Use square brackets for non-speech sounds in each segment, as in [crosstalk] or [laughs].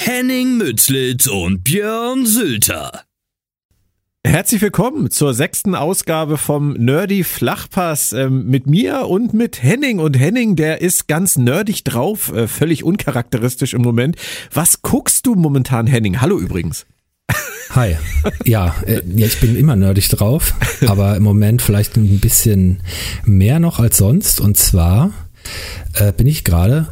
Henning Mützlitz und Björn Sülter. Herzlich willkommen zur sechsten Ausgabe vom Nerdy Flachpass ähm, mit mir und mit Henning. Und Henning, der ist ganz nerdig drauf, äh, völlig uncharakteristisch im Moment. Was guckst du momentan, Henning? Hallo übrigens. Hi. Ja, äh, ja, ich bin immer nerdig drauf, aber im Moment vielleicht ein bisschen mehr noch als sonst. Und zwar äh, bin ich gerade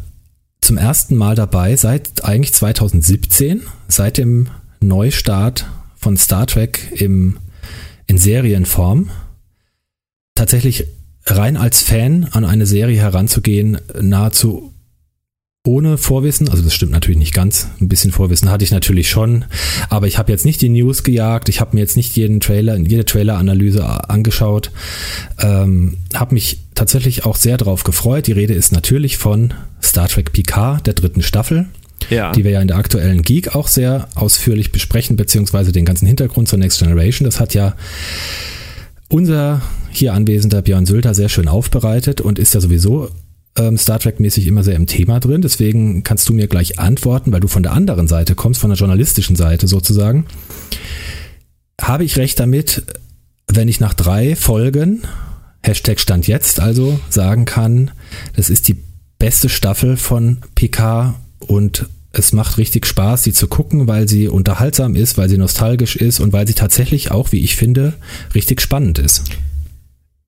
zum ersten Mal dabei seit eigentlich 2017, seit dem Neustart von Star Trek im, in Serienform. Tatsächlich rein als Fan an eine Serie heranzugehen, nahezu ohne Vorwissen, also das stimmt natürlich nicht ganz, ein bisschen Vorwissen hatte ich natürlich schon, aber ich habe jetzt nicht die News gejagt, ich habe mir jetzt nicht jeden Trailer, jede Trailer-Analyse angeschaut, ähm, habe mich tatsächlich auch sehr darauf gefreut. Die Rede ist natürlich von Star Trek Picard, der dritten Staffel, ja. die wir ja in der aktuellen Geek auch sehr ausführlich besprechen, beziehungsweise den ganzen Hintergrund zur Next Generation. Das hat ja unser hier anwesender Björn Sülter sehr schön aufbereitet und ist ja sowieso ähm, Star Trek-mäßig immer sehr im Thema drin. Deswegen kannst du mir gleich antworten, weil du von der anderen Seite kommst, von der journalistischen Seite sozusagen. Habe ich recht damit, wenn ich nach drei Folgen, Hashtag Stand jetzt also, sagen kann, das ist die beste Staffel von PK und es macht richtig Spaß, sie zu gucken, weil sie unterhaltsam ist, weil sie nostalgisch ist und weil sie tatsächlich auch, wie ich finde, richtig spannend ist.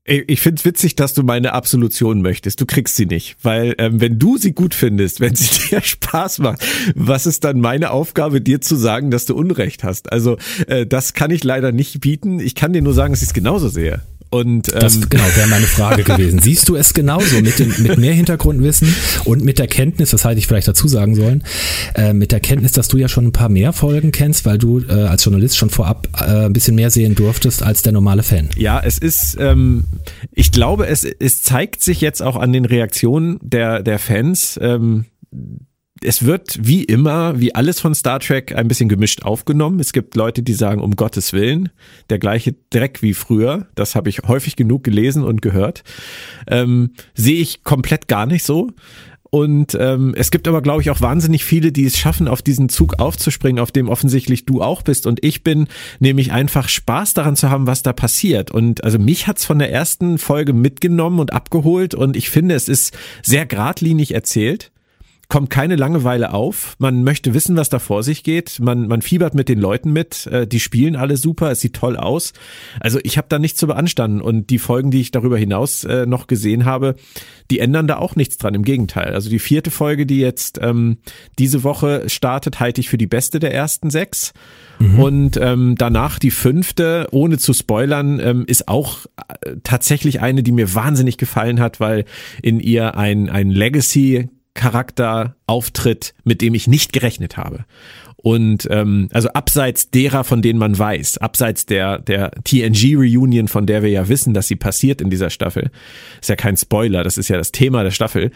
Ich finde es witzig, dass du meine Absolution möchtest. Du kriegst sie nicht, weil ähm, wenn du sie gut findest, wenn sie [laughs] dir Spaß macht, was ist dann meine Aufgabe, dir zu sagen, dass du Unrecht hast? Also äh, das kann ich leider nicht bieten. Ich kann dir nur sagen, dass ich es genauso sehe. Und, ähm, das genau wäre meine Frage [laughs] gewesen. Siehst du es genauso mit, dem, mit mehr Hintergrundwissen und mit der Kenntnis, das hätte ich vielleicht dazu sagen sollen, äh, mit der Kenntnis, dass du ja schon ein paar mehr Folgen kennst, weil du äh, als Journalist schon vorab äh, ein bisschen mehr sehen durftest als der normale Fan. Ja, es ist, ähm, ich glaube, es, es zeigt sich jetzt auch an den Reaktionen der, der Fans. Ähm, es wird wie immer, wie alles von Star Trek, ein bisschen gemischt aufgenommen. Es gibt Leute, die sagen, um Gottes Willen, der gleiche Dreck wie früher. Das habe ich häufig genug gelesen und gehört. Ähm, Sehe ich komplett gar nicht so. Und ähm, es gibt aber, glaube ich, auch wahnsinnig viele, die es schaffen, auf diesen Zug aufzuspringen, auf dem offensichtlich du auch bist. Und ich bin nämlich einfach Spaß daran zu haben, was da passiert. Und also mich hat's von der ersten Folge mitgenommen und abgeholt. Und ich finde, es ist sehr geradlinig erzählt kommt keine Langeweile auf. Man möchte wissen, was da vor sich geht. Man, man fiebert mit den Leuten mit. Äh, die spielen alle super. Es sieht toll aus. Also ich habe da nichts zu beanstanden. Und die Folgen, die ich darüber hinaus äh, noch gesehen habe, die ändern da auch nichts dran. Im Gegenteil. Also die vierte Folge, die jetzt ähm, diese Woche startet, halte ich für die beste der ersten sechs. Mhm. Und ähm, danach die fünfte, ohne zu spoilern, ähm, ist auch äh, tatsächlich eine, die mir wahnsinnig gefallen hat, weil in ihr ein, ein Legacy Charakter auftritt, mit dem ich nicht gerechnet habe. Und ähm, also abseits derer, von denen man weiß, abseits der der TNG-Reunion, von der wir ja wissen, dass sie passiert in dieser Staffel, ist ja kein Spoiler, das ist ja das Thema der Staffel,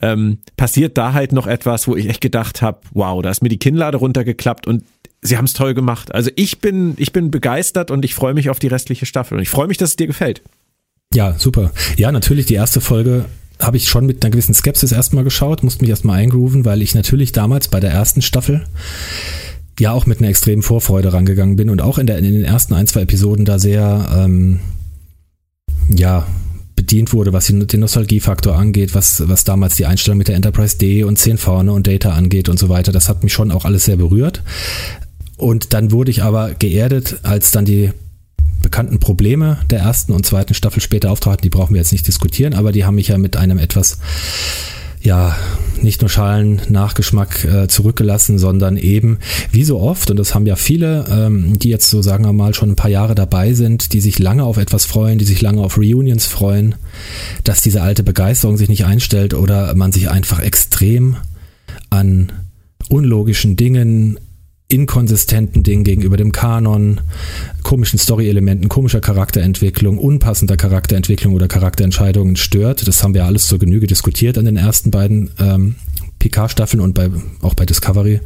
ähm, passiert da halt noch etwas, wo ich echt gedacht habe, wow, da ist mir die Kinnlade runtergeklappt und sie haben es toll gemacht. Also ich bin, ich bin begeistert und ich freue mich auf die restliche Staffel. Und ich freue mich, dass es dir gefällt. Ja, super. Ja, natürlich, die erste Folge habe ich schon mit einer gewissen Skepsis erstmal geschaut, musste mich erstmal eingrooven, weil ich natürlich damals bei der ersten Staffel ja auch mit einer extremen Vorfreude rangegangen bin und auch in, der, in den ersten ein, zwei Episoden da sehr, ähm, ja, bedient wurde, was den Nostalgiefaktor angeht, was, was damals die Einstellung mit der Enterprise D und 10 vorne und Data angeht und so weiter. Das hat mich schon auch alles sehr berührt. Und dann wurde ich aber geerdet, als dann die bekannten Probleme der ersten und zweiten Staffel später auftraten. Die brauchen wir jetzt nicht diskutieren, aber die haben mich ja mit einem etwas ja, nicht nur Schalen Nachgeschmack äh, zurückgelassen, sondern eben, wie so oft, und das haben ja viele, ähm, die jetzt so sagen wir mal schon ein paar Jahre dabei sind, die sich lange auf etwas freuen, die sich lange auf Reunions freuen, dass diese alte Begeisterung sich nicht einstellt oder man sich einfach extrem an unlogischen Dingen inkonsistenten Dingen gegenüber dem Kanon, komischen Story-Elementen, komischer Charakterentwicklung, unpassender Charakterentwicklung oder Charakterentscheidungen stört. Das haben wir alles zur Genüge diskutiert an den ersten beiden ähm, PK-Staffeln und bei, auch bei Discovery.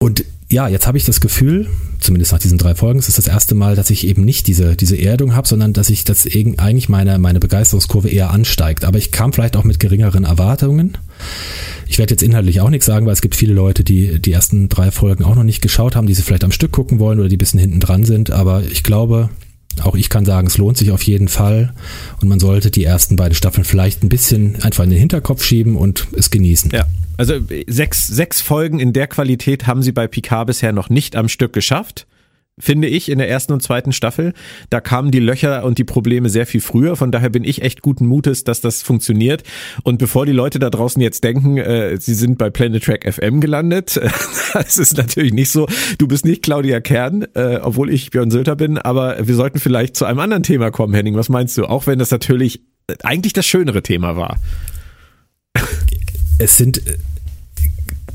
Und ja, jetzt habe ich das Gefühl, zumindest nach diesen drei Folgen, es ist das erste Mal, dass ich eben nicht diese, diese Erdung habe, sondern dass ich das eigentlich meine, meine Begeisterungskurve eher ansteigt. Aber ich kam vielleicht auch mit geringeren Erwartungen. Ich werde jetzt inhaltlich auch nichts sagen, weil es gibt viele Leute, die die ersten drei Folgen auch noch nicht geschaut haben, die sie vielleicht am Stück gucken wollen oder die ein bisschen hinten dran sind. Aber ich glaube, auch ich kann sagen, es lohnt sich auf jeden Fall und man sollte die ersten beiden Staffeln vielleicht ein bisschen einfach in den Hinterkopf schieben und es genießen. Ja, also sechs, sechs Folgen in der Qualität haben sie bei Picard bisher noch nicht am Stück geschafft finde ich, in der ersten und zweiten Staffel. Da kamen die Löcher und die Probleme sehr viel früher. Von daher bin ich echt guten Mutes, dass das funktioniert. Und bevor die Leute da draußen jetzt denken, äh, sie sind bei Planet Track FM gelandet, [laughs] das ist natürlich nicht so. Du bist nicht Claudia Kern, äh, obwohl ich Björn Sülter bin. Aber wir sollten vielleicht zu einem anderen Thema kommen, Henning. Was meinst du? Auch wenn das natürlich eigentlich das schönere Thema war. Es sind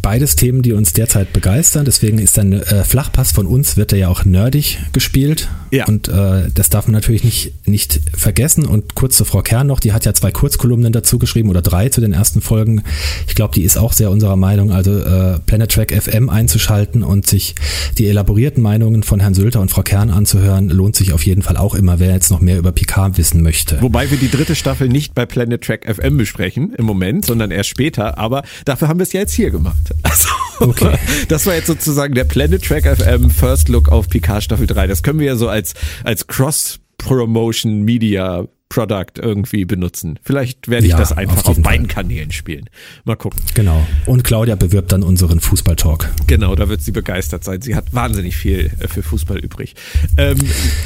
beides Themen, die uns derzeit begeistern. Deswegen ist ein äh, Flachpass von uns, wird er ja auch nerdig gespielt. Ja. Und äh, das darf man natürlich nicht, nicht vergessen. Und kurz zu Frau Kern noch, die hat ja zwei Kurzkolumnen dazu geschrieben oder drei zu den ersten Folgen. Ich glaube, die ist auch sehr unserer Meinung. Also äh, Planet Track FM einzuschalten und sich die elaborierten Meinungen von Herrn Sülter und Frau Kern anzuhören, lohnt sich auf jeden Fall auch immer, wer jetzt noch mehr über Picard wissen möchte. Wobei wir die dritte Staffel nicht bei Planet Track FM besprechen im Moment, sondern erst später. Aber dafür haben wir es ja jetzt hier gemacht. Also, okay. [laughs] das war jetzt sozusagen der Planet Track FM First Look auf Picard Staffel 3. Das können wir ja so als, als Cross-Promotion Media Product irgendwie benutzen. Vielleicht werde ich ja, das einfach auf, auf beiden Fall. Kanälen spielen. Mal gucken. Genau. Und Claudia bewirbt dann unseren Fußball-Talk. Genau, da wird sie begeistert sein. Sie hat wahnsinnig viel äh, für Fußball übrig. Ähm,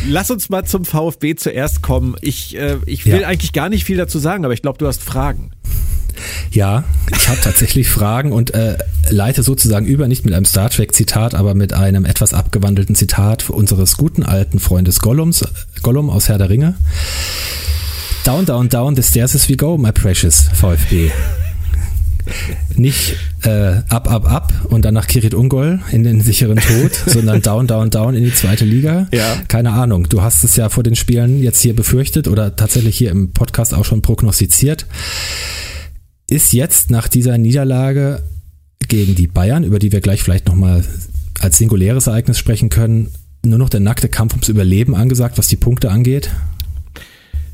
lass uns mal zum VfB zuerst kommen. Ich, äh, ich will ja. eigentlich gar nicht viel dazu sagen, aber ich glaube, du hast Fragen. Ja, ich habe tatsächlich [laughs] Fragen und äh, leite sozusagen über, nicht mit einem Star Trek-Zitat, aber mit einem etwas abgewandelten Zitat unseres guten alten Freundes Gollums, Gollum aus Herr der Ringe. Down, down, down, the stairs as we go, my precious VfB. Nicht äh, ab, ab, ab und dann nach Kirit Ungol in den sicheren Tod, [laughs] sondern down, down, down in die zweite Liga. Ja. Keine Ahnung. Du hast es ja vor den Spielen jetzt hier befürchtet oder tatsächlich hier im Podcast auch schon prognostiziert ist jetzt nach dieser Niederlage gegen die Bayern, über die wir gleich vielleicht nochmal als singuläres Ereignis sprechen können, nur noch der nackte Kampf ums Überleben angesagt, was die Punkte angeht?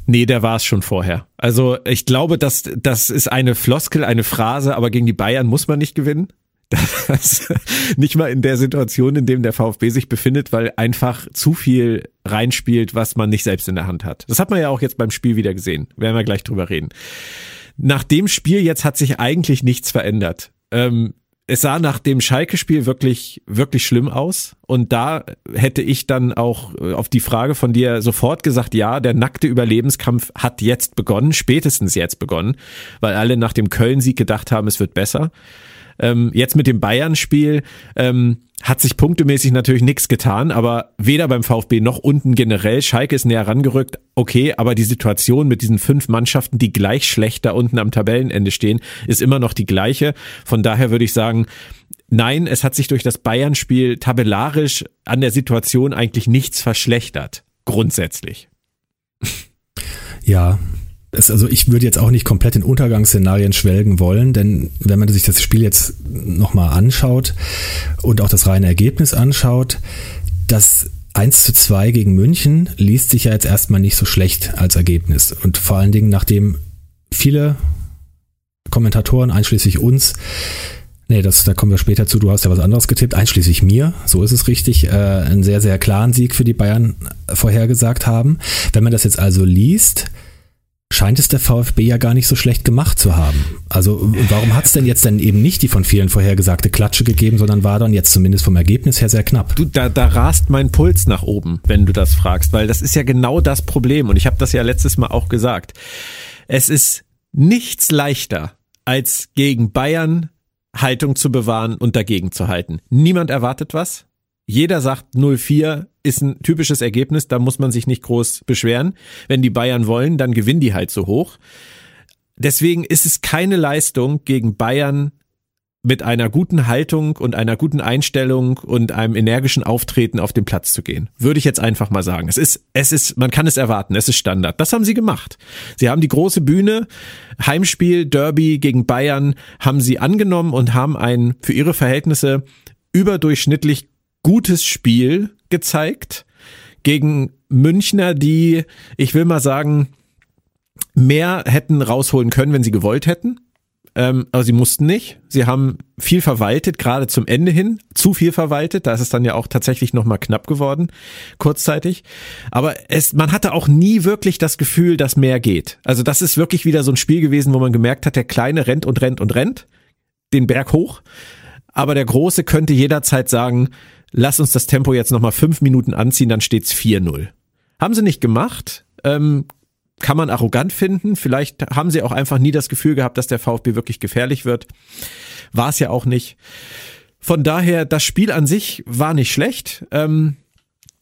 Nee, der war es schon vorher. Also ich glaube, dass das ist eine Floskel, eine Phrase, aber gegen die Bayern muss man nicht gewinnen. [laughs] Das, nicht mal in der Situation, in dem der VfB sich befindet, weil einfach zu viel reinspielt, was man nicht selbst in der Hand hat. Das hat man ja auch jetzt beim Spiel wieder gesehen. Werden wir gleich drüber reden nach dem Spiel jetzt hat sich eigentlich nichts verändert. Ähm, es sah nach dem Schalke-Spiel wirklich, wirklich schlimm aus. Und da hätte ich dann auch äh, auf die Frage von dir sofort gesagt, ja, der nackte Überlebenskampf hat jetzt begonnen, spätestens jetzt begonnen, weil alle nach dem Köln-Sieg gedacht haben, es wird besser. Ähm, jetzt mit dem Bayern-Spiel ähm, hat sich punktemäßig natürlich nichts getan, aber weder beim VfB noch unten generell. Schalke ist näher rangerückt, okay, aber die Situation mit diesen fünf Mannschaften, die gleich schlecht da unten am Tabellenende stehen, ist immer noch die gleiche. Von daher würde ich sagen, nein, es hat sich durch das Bayern-Spiel tabellarisch an der Situation eigentlich nichts verschlechtert. Grundsätzlich. Ja, es, also ich würde jetzt auch nicht komplett in Untergangsszenarien schwelgen wollen, denn wenn man sich das Spiel jetzt nochmal anschaut und auch das reine Ergebnis anschaut, das 1 zu 2 gegen München liest sich ja jetzt erstmal nicht so schlecht als Ergebnis. Und vor allen Dingen, nachdem viele Kommentatoren, einschließlich uns, Nee, das, da kommen wir später zu. Du hast ja was anderes getippt, einschließlich mir, so ist es richtig, äh, einen sehr, sehr klaren Sieg für die Bayern vorhergesagt haben. Wenn man das jetzt also liest, scheint es der VfB ja gar nicht so schlecht gemacht zu haben. Also warum hat es denn jetzt denn eben nicht die von vielen vorhergesagte Klatsche gegeben, sondern war dann jetzt zumindest vom Ergebnis her sehr knapp? Du, da, da rast mein Puls nach oben, wenn du das fragst, weil das ist ja genau das Problem und ich habe das ja letztes Mal auch gesagt. Es ist nichts leichter, als gegen Bayern Haltung zu bewahren und dagegen zu halten. Niemand erwartet was. Jeder sagt 0-4 ist ein typisches Ergebnis, da muss man sich nicht groß beschweren. Wenn die Bayern wollen, dann gewinnen die halt so hoch. Deswegen ist es keine Leistung gegen Bayern mit einer guten Haltung und einer guten Einstellung und einem energischen Auftreten auf den Platz zu gehen. Würde ich jetzt einfach mal sagen. Es ist, es ist, man kann es erwarten. Es ist Standard. Das haben sie gemacht. Sie haben die große Bühne, Heimspiel, Derby gegen Bayern, haben sie angenommen und haben ein für ihre Verhältnisse überdurchschnittlich gutes Spiel gezeigt gegen Münchner, die, ich will mal sagen, mehr hätten rausholen können, wenn sie gewollt hätten. Ähm, aber sie mussten nicht. Sie haben viel verwaltet, gerade zum Ende hin, zu viel verwaltet. Da ist es dann ja auch tatsächlich nochmal knapp geworden, kurzzeitig. Aber es, man hatte auch nie wirklich das Gefühl, dass mehr geht. Also das ist wirklich wieder so ein Spiel gewesen, wo man gemerkt hat, der Kleine rennt und rennt und rennt den Berg hoch. Aber der Große könnte jederzeit sagen, lass uns das Tempo jetzt nochmal fünf Minuten anziehen, dann steht's 4-0. Haben sie nicht gemacht. Ähm, kann man arrogant finden. Vielleicht haben sie auch einfach nie das Gefühl gehabt, dass der VfB wirklich gefährlich wird. War es ja auch nicht. Von daher, das Spiel an sich war nicht schlecht. Ähm,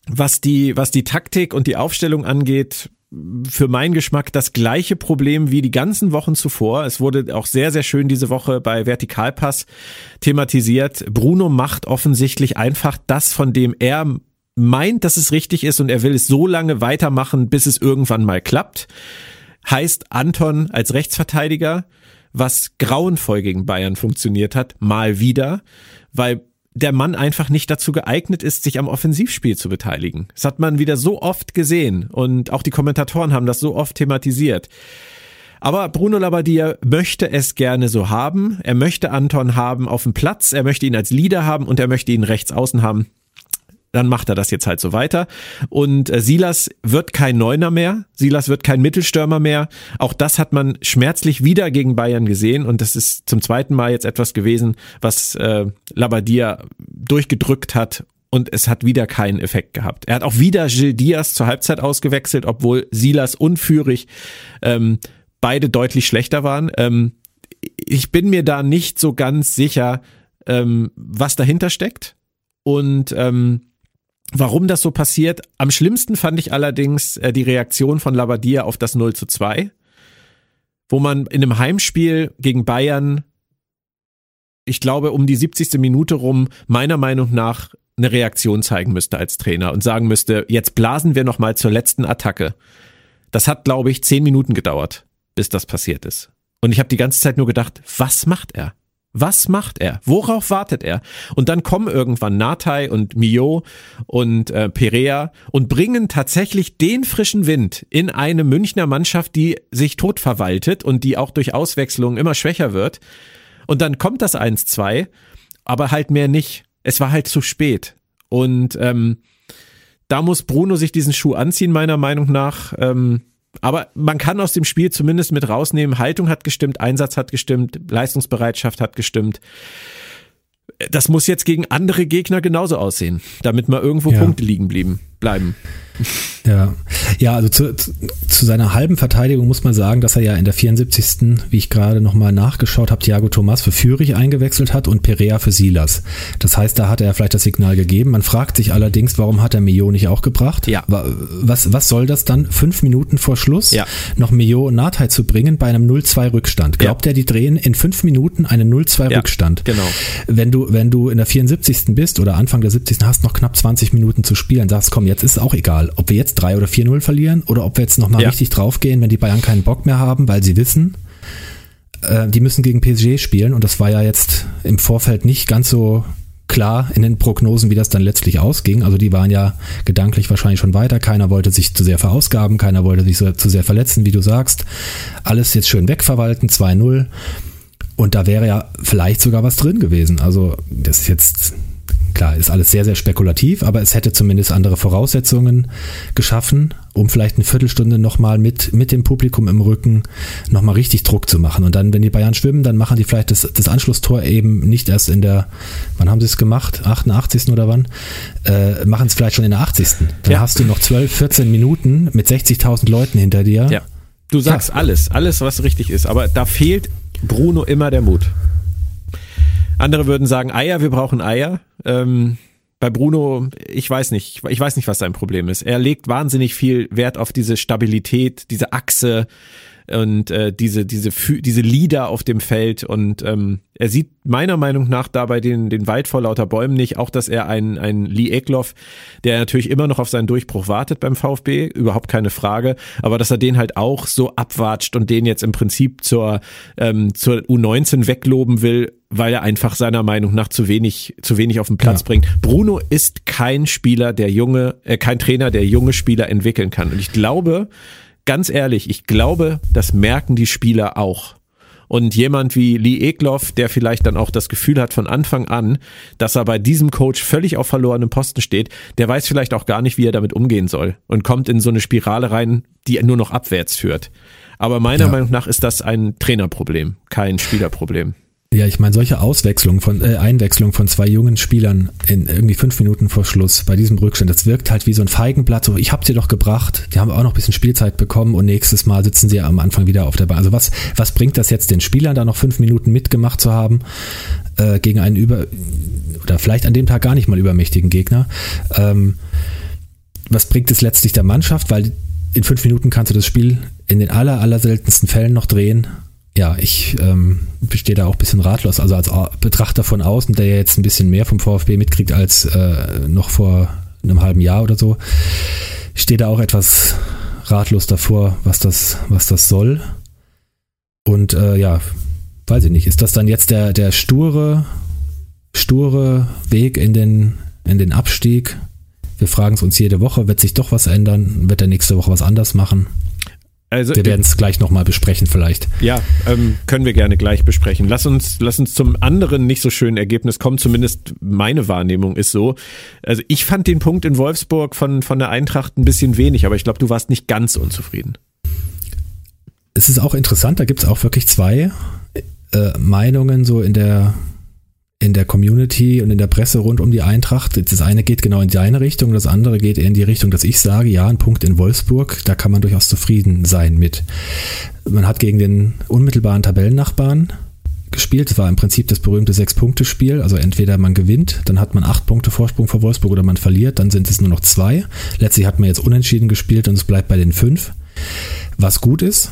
was die, was die Taktik und die Aufstellung angeht, für meinen Geschmack das gleiche Problem wie die ganzen Wochen zuvor. Es wurde auch sehr, sehr schön diese Woche bei Vertikalpass thematisiert. Bruno macht offensichtlich einfach das, von dem er meint, dass es richtig ist und er will es so lange weitermachen, bis es irgendwann mal klappt. Heißt Anton als Rechtsverteidiger, was grauenvoll gegen Bayern funktioniert hat, mal wieder, weil der Mann einfach nicht dazu geeignet ist, sich am Offensivspiel zu beteiligen. Das hat man wieder so oft gesehen und auch die Kommentatoren haben das so oft thematisiert. Aber Bruno Labbadia möchte es gerne so haben. Er möchte Anton haben auf dem Platz, er möchte ihn als Leader haben und er möchte ihn rechts außen haben dann macht er das jetzt halt so weiter. Und äh, Silas wird kein Neuner mehr, Silas wird kein Mittelstürmer mehr. Auch das hat man schmerzlich wieder gegen Bayern gesehen und das ist zum zweiten Mal jetzt etwas gewesen, was äh, Labadia durchgedrückt hat und es hat wieder keinen Effekt gehabt. Er hat auch wieder Gil Diaz zur Halbzeit ausgewechselt, obwohl Silas und Führig ähm, beide deutlich schlechter waren. Ähm, ich bin mir da nicht so ganz sicher, ähm, was dahinter steckt. Und ähm, Warum das so passiert? Am schlimmsten fand ich allerdings äh, die Reaktion von Labadia auf das 0 zu 2, wo man in einem Heimspiel gegen Bayern, ich glaube, um die 70. Minute rum, meiner Meinung nach eine Reaktion zeigen müsste als Trainer und sagen müsste, jetzt blasen wir nochmal zur letzten Attacke. Das hat, glaube ich, zehn Minuten gedauert, bis das passiert ist. Und ich habe die ganze Zeit nur gedacht, was macht er? Was macht er? Worauf wartet er? Und dann kommen irgendwann Natai und Mio und äh, Perea und bringen tatsächlich den frischen Wind in eine Münchner Mannschaft, die sich tot verwaltet und die auch durch Auswechslungen immer schwächer wird. Und dann kommt das 1-2, aber halt mehr nicht. Es war halt zu spät. Und ähm, da muss Bruno sich diesen Schuh anziehen, meiner Meinung nach. Ähm, aber man kann aus dem Spiel zumindest mit rausnehmen, Haltung hat gestimmt, Einsatz hat gestimmt, Leistungsbereitschaft hat gestimmt. Das muss jetzt gegen andere Gegner genauso aussehen, damit mal irgendwo ja. Punkte liegen blieben, bleiben. Ja, ja also zu, zu, seiner halben Verteidigung muss man sagen, dass er ja in der 74. wie ich gerade nochmal nachgeschaut habe, Thiago Thomas für Führig eingewechselt hat und Perea für Silas. Das heißt, da hat er vielleicht das Signal gegeben. Man fragt sich allerdings, warum hat er Mio nicht auch gebracht? Ja. Was, was soll das dann, fünf Minuten vor Schluss, ja. noch Mio und Nathai zu bringen bei einem 0-2 Rückstand? Glaubt ja. er, die drehen in fünf Minuten einen 0-2 ja, Rückstand? Genau. Wenn du, wenn du in der 74. bist oder Anfang der 70. hast noch knapp 20 Minuten zu spielen, sagst, komm, jetzt ist es auch egal, ob wir jetzt 3 oder 4-0 verlieren oder ob wir jetzt nochmal Ja. richtig draufgehen, wenn die Bayern keinen Bock mehr haben, weil sie wissen, äh, die müssen gegen PSG spielen und das war ja jetzt im Vorfeld nicht ganz so klar in den Prognosen, wie das dann letztlich ausging. Also die waren ja gedanklich wahrscheinlich schon weiter. Keiner wollte sich zu sehr verausgaben, keiner wollte sich so, zu sehr verletzen, wie du sagst. Alles jetzt schön wegverwalten, 2-0. Und da wäre ja vielleicht sogar was drin gewesen. Also das ist jetzt, klar, ist alles sehr, sehr spekulativ, aber es hätte zumindest andere Voraussetzungen geschaffen, um vielleicht eine Viertelstunde nochmal mit, mit dem Publikum im Rücken nochmal richtig Druck zu machen. Und dann, wenn die Bayern schwimmen, dann machen die vielleicht das, das Anschlusstor eben nicht erst in der, wann haben sie es gemacht? 88. oder wann? Äh, machen es vielleicht schon in der 80. Dann Ja. hast du noch 12, 14 Minuten mit 60.000 Leuten hinter dir. Ja. Du sagst alles, alles, was richtig ist, aber da fehlt Bruno immer der Mut. Andere würden sagen, Eier, wir brauchen Eier. Ähm, bei Bruno, ich weiß nicht, ich weiß nicht, was sein Problem ist. Er legt wahnsinnig viel Wert auf diese Stabilität, diese Achse und äh, diese diese diese Lieder auf dem Feld und ähm, er sieht meiner Meinung nach dabei den den Wald vor lauter Bäumen nicht, auch dass er ein ein Lee Ekloff, der natürlich immer noch auf seinen Durchbruch wartet beim VfB, überhaupt keine Frage, aber dass er den halt auch so abwatscht und den jetzt im Prinzip zur ähm, zur U19 wegloben will, weil er einfach seiner Meinung nach zu wenig zu wenig auf den Platz Ja. bringt. Bruno ist kein Spieler, der junge äh, kein Trainer, der junge Spieler entwickeln kann und ich glaube, ganz ehrlich, ich glaube, das merken die Spieler auch. Und jemand wie Lee Ekloff, der vielleicht dann auch das Gefühl hat von Anfang an, dass er bei diesem Coach völlig auf verlorenem Posten steht, der weiß vielleicht auch gar nicht, wie er damit umgehen soll und kommt in so eine Spirale rein, die nur noch abwärts führt. Aber meiner Ja. Meinung nach ist das ein Trainerproblem, kein Spielerproblem. Ja, ich meine, solche Auswechslung von, äh, Einwechslung von zwei jungen Spielern in irgendwie fünf Minuten vor Schluss bei diesem Rückstand, das wirkt halt wie so ein Feigenblatt. So, ich hab dir doch gebracht, die haben auch noch ein bisschen Spielzeit bekommen und nächstes Mal sitzen sie am Anfang wieder auf der Bahn. Also was, was bringt das jetzt den Spielern, da noch fünf Minuten mitgemacht zu haben äh, gegen einen über oder vielleicht an dem Tag gar nicht mal übermächtigen Gegner? Ähm, was bringt es letztlich der Mannschaft? Weil in fünf Minuten kannst du das Spiel in den aller, aller seltensten Fällen noch drehen. Ja, ich ähm, stehe da auch ein bisschen ratlos. Also als Betrachter von außen, der jetzt ein bisschen mehr vom VfB mitkriegt als äh, noch vor einem halben Jahr oder so, stehe da auch etwas ratlos davor, was das, was das soll. Und äh, ja, weiß ich nicht, ist das dann jetzt der, der sture, sture Weg in den, in den Abstieg? Wir fragen es uns jede Woche, wird sich doch was ändern? Wird er nächste Woche was anders machen? Also Wir werden es gleich nochmal besprechen vielleicht. Ja, ähm, können wir gerne gleich besprechen. Lass uns, lass uns zum anderen nicht so schönen Ergebnis kommen. Zumindest meine Wahrnehmung ist so. Also ich fand den Punkt in Wolfsburg von, von der Eintracht ein bisschen wenig, aber ich glaube, du warst nicht ganz unzufrieden. Es ist auch interessant, da gibt es auch wirklich zwei äh, Meinungen so in der in der Community und in der Presse rund um die Eintracht. Das eine geht genau in deine Richtung, das andere geht eher in die Richtung, dass ich sage, ja, ein Punkt in Wolfsburg, da kann man durchaus zufrieden sein mit. Man hat gegen den unmittelbaren Tabellennachbarn gespielt. Das war im Prinzip das berühmte Sechs-Punkte-Spiel. Also entweder man gewinnt, dann hat man acht Punkte Vorsprung vor Wolfsburg oder man verliert, dann sind es nur noch zwei. Letztlich hat man jetzt unentschieden gespielt und es bleibt bei den fünf. Was gut ist,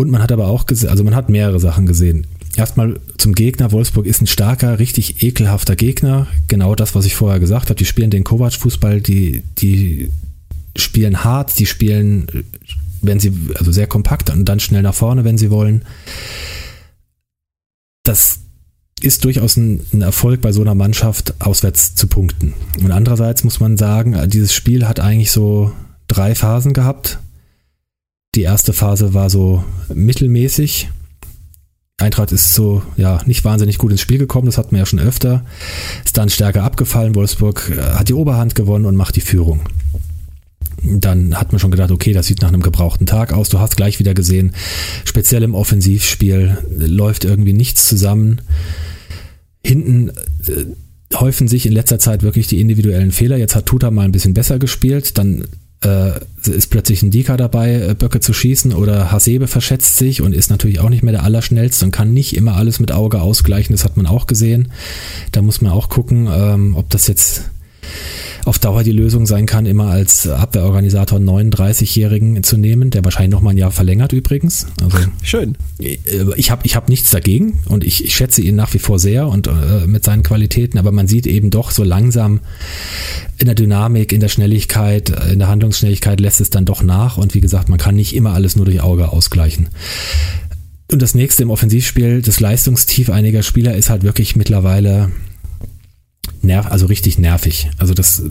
und man hat aber auch gesehen, also man hat mehrere Sachen gesehen. Erstmal zum Gegner. Wolfsburg ist ein starker, richtig ekelhafter Gegner. Genau das, was ich vorher gesagt habe. Die spielen den Kovac-Fußball, die, die spielen hart, die spielen, wenn sie, also sehr kompakt und dann schnell nach vorne, wenn sie wollen. Das ist durchaus ein, ein Erfolg bei so einer Mannschaft, auswärts zu punkten. Und andererseits muss man sagen, dieses Spiel hat eigentlich so drei Phasen gehabt. Die erste Phase war so mittelmäßig. Eintracht ist so, ja, nicht wahnsinnig gut ins Spiel gekommen, das hatten wir ja schon öfter. Ist dann stärker abgefallen. Wolfsburg äh, hat die Oberhand gewonnen und macht die Führung. Dann hat man schon gedacht, okay, das sieht nach einem gebrauchten Tag aus. Du hast gleich wieder gesehen, speziell im Offensivspiel läuft irgendwie nichts zusammen. Hinten äh, häufen sich in letzter Zeit wirklich die individuellen Fehler. Jetzt hat Tuta mal ein bisschen besser gespielt, dann äh, ist plötzlich ein Dika dabei, äh, Böcke zu schießen oder Hasebe verschätzt sich und ist natürlich auch nicht mehr der Allerschnellste und kann nicht immer alles mit Auge ausgleichen, das hat man auch gesehen. Da muss man auch gucken, ähm, ob das jetzt auf Dauer die Lösung sein kann, immer als Abwehrorganisator einen 39-Jährigen zu nehmen, der wahrscheinlich noch mal ein Jahr verlängert übrigens. Also, Schön. Ich habe ich hab nichts dagegen und ich, ich schätze ihn nach wie vor sehr und äh, mit seinen Qualitäten, aber man sieht eben doch so langsam in der Dynamik, in der Schnelligkeit, in der Handlungsschnelligkeit lässt es dann doch nach und wie gesagt, man kann nicht immer alles nur durch Auge ausgleichen. Und das nächste im Offensivspiel, das Leistungstief einiger Spieler ist halt wirklich mittlerweile nerv, also richtig nervig. Also das,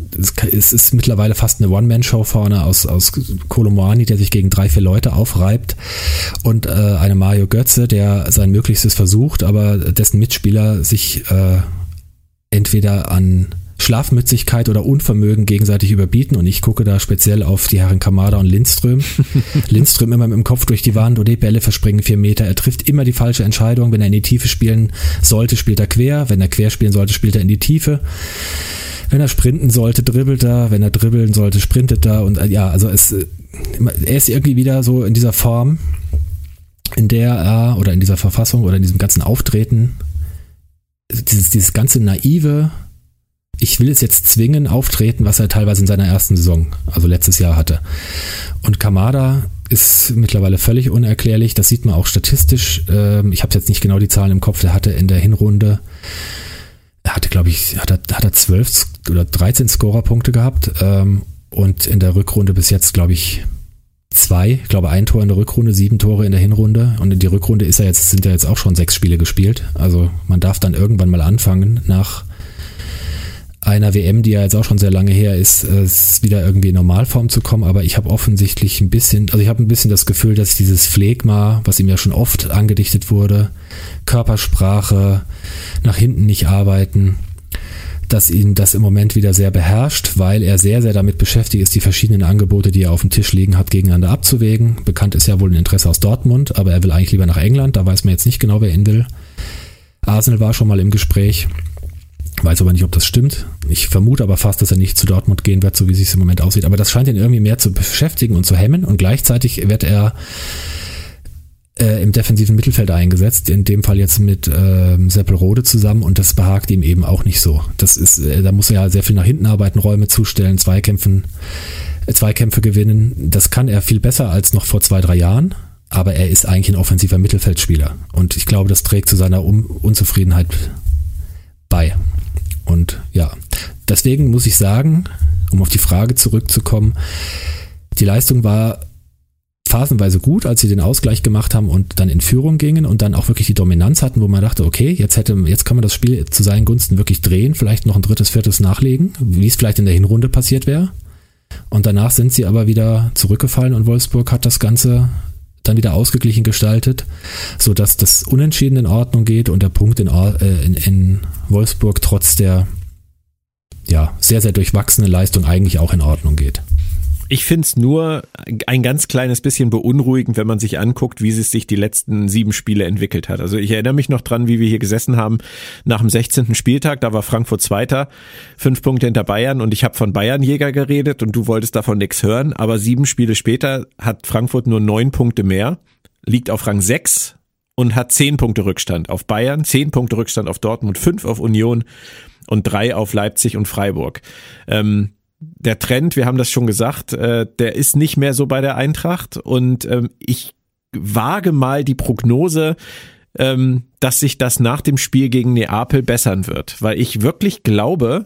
es ist mittlerweile fast eine One-Man-Show vorne aus, aus Kolomoani, der sich gegen drei, vier Leute aufreibt und äh, eine Mario Götze, der sein Möglichstes versucht, aber dessen Mitspieler sich äh, entweder an Schlafmützigkeit oder Unvermögen gegenseitig überbieten und ich gucke da speziell auf die Herren Kamada und Lindström. [laughs] Lindström immer mit dem Kopf durch die Wand und die Bälle verspringen vier Meter. Er trifft immer die falsche Entscheidung. Wenn er in die Tiefe spielen sollte, spielt er quer. Wenn er quer spielen sollte, spielt er in die Tiefe. Wenn er sprinten sollte, dribbelt er. Wenn er dribbeln sollte, sprintet er. Und äh, ja, also es, äh, er ist irgendwie wieder so in dieser Form, in der er oder in dieser Verfassung oder in diesem ganzen Auftreten dieses, dieses ganze naive, ich will es jetzt zwingen, auftreten, was er teilweise in seiner ersten Saison, also letztes Jahr hatte. Und Kamada ist mittlerweile völlig unerklärlich. Das sieht man auch statistisch. Ähm, ich habe jetzt nicht genau die Zahlen im Kopf. Der hatte in der Hinrunde, er hatte, glaube ich, hat er, hat er 12 oder 13 Scorerpunkte gehabt. Ähm, und in der Rückrunde bis jetzt, glaube ich, zwei, ich glaube ein Tor in der Rückrunde, sieben Tore in der Hinrunde und in die Rückrunde ist er jetzt, sind ja jetzt auch schon sechs Spiele gespielt. Also man darf dann irgendwann mal anfangen, nach einer WM, die ja jetzt auch schon sehr lange her ist, ist wieder irgendwie in Normalform zu kommen. Aber ich habe offensichtlich ein bisschen, also ich habe ein bisschen das Gefühl, dass dieses Phlegma, was ihm ja schon oft angedichtet wurde, Körpersprache, nach hinten nicht arbeiten, dass ihn das im Moment wieder sehr beherrscht, weil er sehr, sehr damit beschäftigt ist, die verschiedenen Angebote, die er auf dem Tisch liegen hat, gegeneinander abzuwägen. Bekannt ist ja wohl ein Interesse aus Dortmund, aber er will eigentlich lieber nach England, da weiß man jetzt nicht genau, wer ihn will. Arsenal war schon mal im Gespräch. Weiß aber nicht, ob das stimmt. Ich vermute aber fast, dass er nicht zu Dortmund gehen wird, so wie es im Moment aussieht. Aber das scheint ihn irgendwie mehr zu beschäftigen und zu hemmen. Und gleichzeitig wird er äh, im defensiven Mittelfeld eingesetzt, in dem Fall jetzt mit äh, Seppelrode zusammen und das behagt ihm eben auch nicht so. Das ist, äh, da muss er ja sehr viel nach hinten arbeiten, Räume zustellen, Zweikämpfen, äh, Zweikämpfe gewinnen. Das kann er viel besser als noch vor zwei, drei Jahren, aber er ist eigentlich ein offensiver Mittelfeldspieler und ich glaube, das trägt zu seiner um Unzufriedenheit bei. Und ja, deswegen muss ich sagen, um auf die Frage zurückzukommen, die Leistung war phasenweise gut, als sie den Ausgleich gemacht haben und dann in Führung gingen und dann auch wirklich die Dominanz hatten, wo man dachte, okay, jetzt hätte, jetzt kann man das Spiel zu seinen Gunsten wirklich drehen, vielleicht noch ein drittes, viertes nachlegen, wie es vielleicht in der Hinrunde passiert wäre. Und danach sind sie aber wieder zurückgefallen und Wolfsburg hat das Ganze dann wieder ausgeglichen gestaltet, so dass das Unentschieden in Ordnung geht und der Punkt in, äh, in, in Wolfsburg trotz der ja, sehr, sehr durchwachsenen Leistung eigentlich auch in Ordnung geht. Ich finde es nur ein ganz kleines bisschen beunruhigend, wenn man sich anguckt, wie es sich die letzten sieben Spiele entwickelt hat. Also ich erinnere mich noch dran, wie wir hier gesessen haben nach dem 16. Spieltag, da war Frankfurt Zweiter, fünf Punkte hinter Bayern und ich habe von Bayernjäger geredet und du wolltest davon nichts hören, aber sieben Spiele später hat Frankfurt nur neun Punkte mehr, liegt auf Rang sechs und hat zehn Punkte Rückstand auf Bayern, zehn Punkte Rückstand auf Dortmund, fünf auf Union und drei auf Leipzig und Freiburg. Ähm, der Trend, wir haben das schon gesagt, äh, der ist nicht mehr so bei der Eintracht. Und ähm, ich wage mal die Prognose, ähm, dass sich das nach dem Spiel gegen Neapel bessern wird, weil ich wirklich glaube,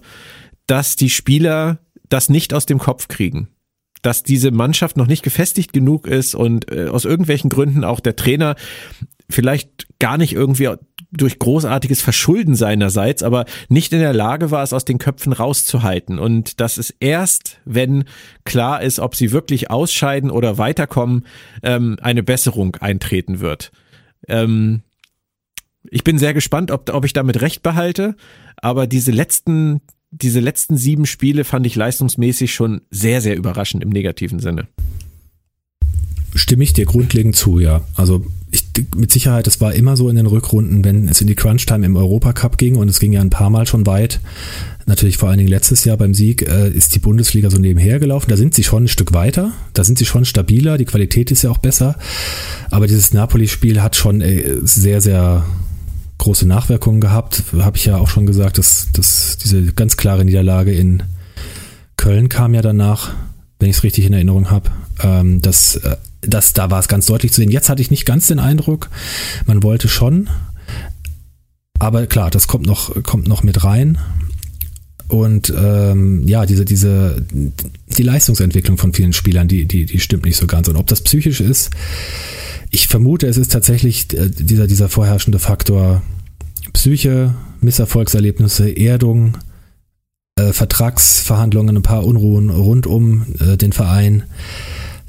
dass die Spieler das nicht aus dem Kopf kriegen. Dass diese Mannschaft noch nicht gefestigt genug ist und äh, aus irgendwelchen Gründen auch der Trainer vielleicht gar nicht irgendwie durch großartiges Verschulden seinerseits, aber nicht in der Lage war, es aus den Köpfen rauszuhalten. Und das ist erst, wenn klar ist, ob sie wirklich ausscheiden oder weiterkommen, ähm, eine Besserung eintreten wird. Ähm, ich bin sehr gespannt, ob, ob ich damit recht behalte, aber diese letzten, diese letzten sieben Spiele fand ich leistungsmäßig schon sehr, sehr überraschend im negativen Sinne. Stimme ich dir grundlegend zu, ja. Also ich, mit Sicherheit, es war immer so in den Rückrunden, wenn es in die Crunch-Time im Europacup ging und es ging ja ein paar Mal schon weit, natürlich vor allen Dingen letztes Jahr beim Sieg, äh, ist die Bundesliga so nebenher gelaufen. Da sind sie schon ein Stück weiter, da sind sie schon stabiler, die Qualität ist ja auch besser. Aber dieses Napoli-Spiel hat schon äh, sehr, sehr große Nachwirkungen gehabt. Habe ich ja auch schon gesagt, dass, dass diese ganz klare Niederlage in Köln kam ja danach, wenn ich es richtig in Erinnerung habe. Ähm, das, äh, das, da war es ganz deutlich zu sehen. Jetzt hatte ich nicht ganz den Eindruck, man wollte schon, aber klar, das kommt noch, kommt noch mit rein. Und ähm, ja, diese, diese, die Leistungsentwicklung von vielen Spielern, die, die, die stimmt nicht so ganz. Und ob das psychisch ist, ich vermute, es ist tatsächlich äh, dieser, dieser vorherrschende Faktor Psyche, Misserfolgserlebnisse, Erdung, äh, Vertragsverhandlungen, ein paar Unruhen rund um äh, den Verein.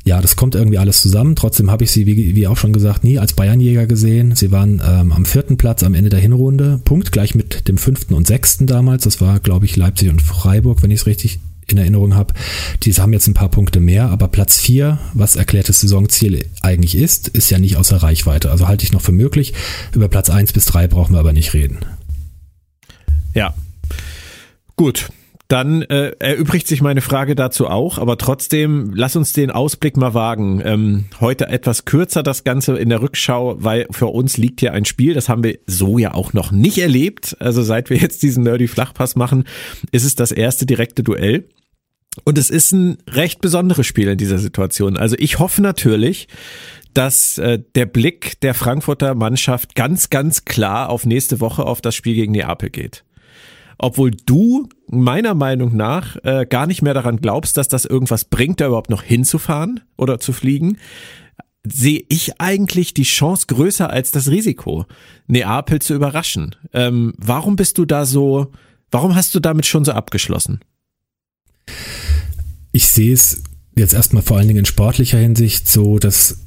Ja, das kommt irgendwie alles zusammen. Trotzdem habe ich sie, wie, wie auch schon gesagt, nie als Bayernjäger gesehen. Sie waren ähm, am vierten Platz am Ende der Hinrunde. Punkt gleich mit dem fünften und sechsten damals. Das war, glaube ich, Leipzig und Freiburg, wenn ich es richtig in Erinnerung habe. Die haben jetzt ein paar Punkte mehr, aber Platz vier, was erklärtes Saisonziel eigentlich ist, ist ja nicht außer Reichweite. Also halte ich noch für möglich. Über Platz eins bis drei brauchen wir aber nicht reden. Ja. Gut, dann äh, erübrigt sich meine Frage dazu auch, aber trotzdem, lass uns den Ausblick mal wagen. Ähm, heute etwas kürzer das Ganze in der Rückschau, weil für uns liegt hier ein Spiel, das haben wir so ja auch noch nicht erlebt. Also seit wir jetzt diesen Nerdy Flachpass machen, ist es das erste direkte Duell. Und es ist ein recht besonderes Spiel in dieser Situation. Also ich hoffe natürlich, dass äh, der Blick der Frankfurter Mannschaft ganz, ganz klar auf nächste Woche auf das Spiel gegen Neapel geht obwohl du meiner Meinung nach äh, gar nicht mehr daran glaubst, dass das irgendwas bringt, da überhaupt noch hinzufahren oder zu fliegen, sehe ich eigentlich die Chance größer als das Risiko, Neapel zu überraschen. Ähm, warum bist du da so, warum hast du damit schon so abgeschlossen? Ich sehe es jetzt erstmal vor allen Dingen in sportlicher Hinsicht so, dass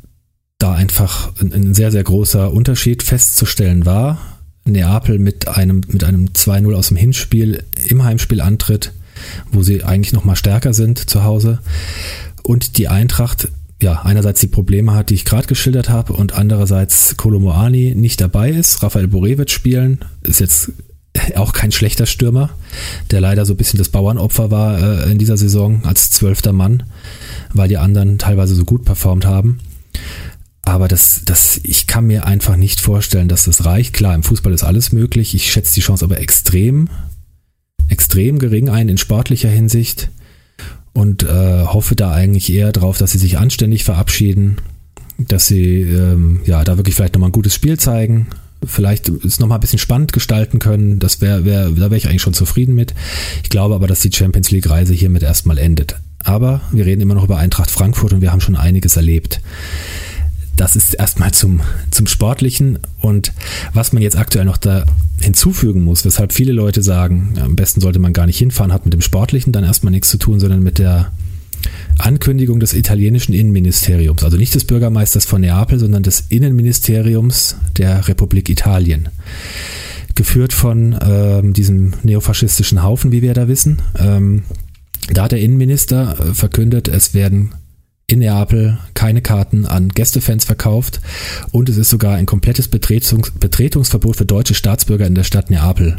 da einfach ein, ein sehr, sehr großer Unterschied festzustellen war Neapel mit einem, mit einem 2-0 aus dem Hinspiel im Heimspiel antritt, wo sie eigentlich noch mal stärker sind zu Hause. Und die Eintracht, ja, einerseits die Probleme hat, die ich gerade geschildert habe, und andererseits Kolomoani nicht dabei ist. Rafael Boré wird spielen, ist jetzt [laughs] auch kein schlechter Stürmer, der leider so ein bisschen das Bauernopfer war äh, in dieser Saison als zwölfter Mann, weil die anderen teilweise so gut performt haben. Aber das, das, ich kann mir einfach nicht vorstellen, dass das reicht. Klar, im Fußball ist alles möglich. Ich schätze die Chance aber extrem, extrem gering ein in sportlicher Hinsicht und äh, hoffe da eigentlich eher drauf, dass sie sich anständig verabschieden, dass sie ähm, ja da wirklich vielleicht nochmal ein gutes Spiel zeigen, vielleicht es nochmal ein bisschen spannend gestalten können. Das wäre, wär, da wäre ich eigentlich schon zufrieden mit. Ich glaube aber, dass die Champions League Reise hiermit erstmal endet. Aber wir reden immer noch über Eintracht Frankfurt und wir haben schon einiges erlebt. Das ist erstmal zum, zum Sportlichen. Und was man jetzt aktuell noch da hinzufügen muss, weshalb viele Leute sagen, am besten sollte man gar nicht hinfahren, hat mit dem Sportlichen dann erstmal nichts zu tun, sondern mit der Ankündigung des italienischen Innenministeriums, also nicht des Bürgermeisters von Neapel, sondern des Innenministeriums der Republik Italien. Geführt von ähm, diesem neofaschistischen Haufen, wie wir da wissen. Ähm, da hat der Innenminister äh, verkündet, es werden in Neapel keine Karten an Gästefans verkauft und es ist sogar ein komplettes Betretungs Betretungsverbot für deutsche Staatsbürger in der Stadt Neapel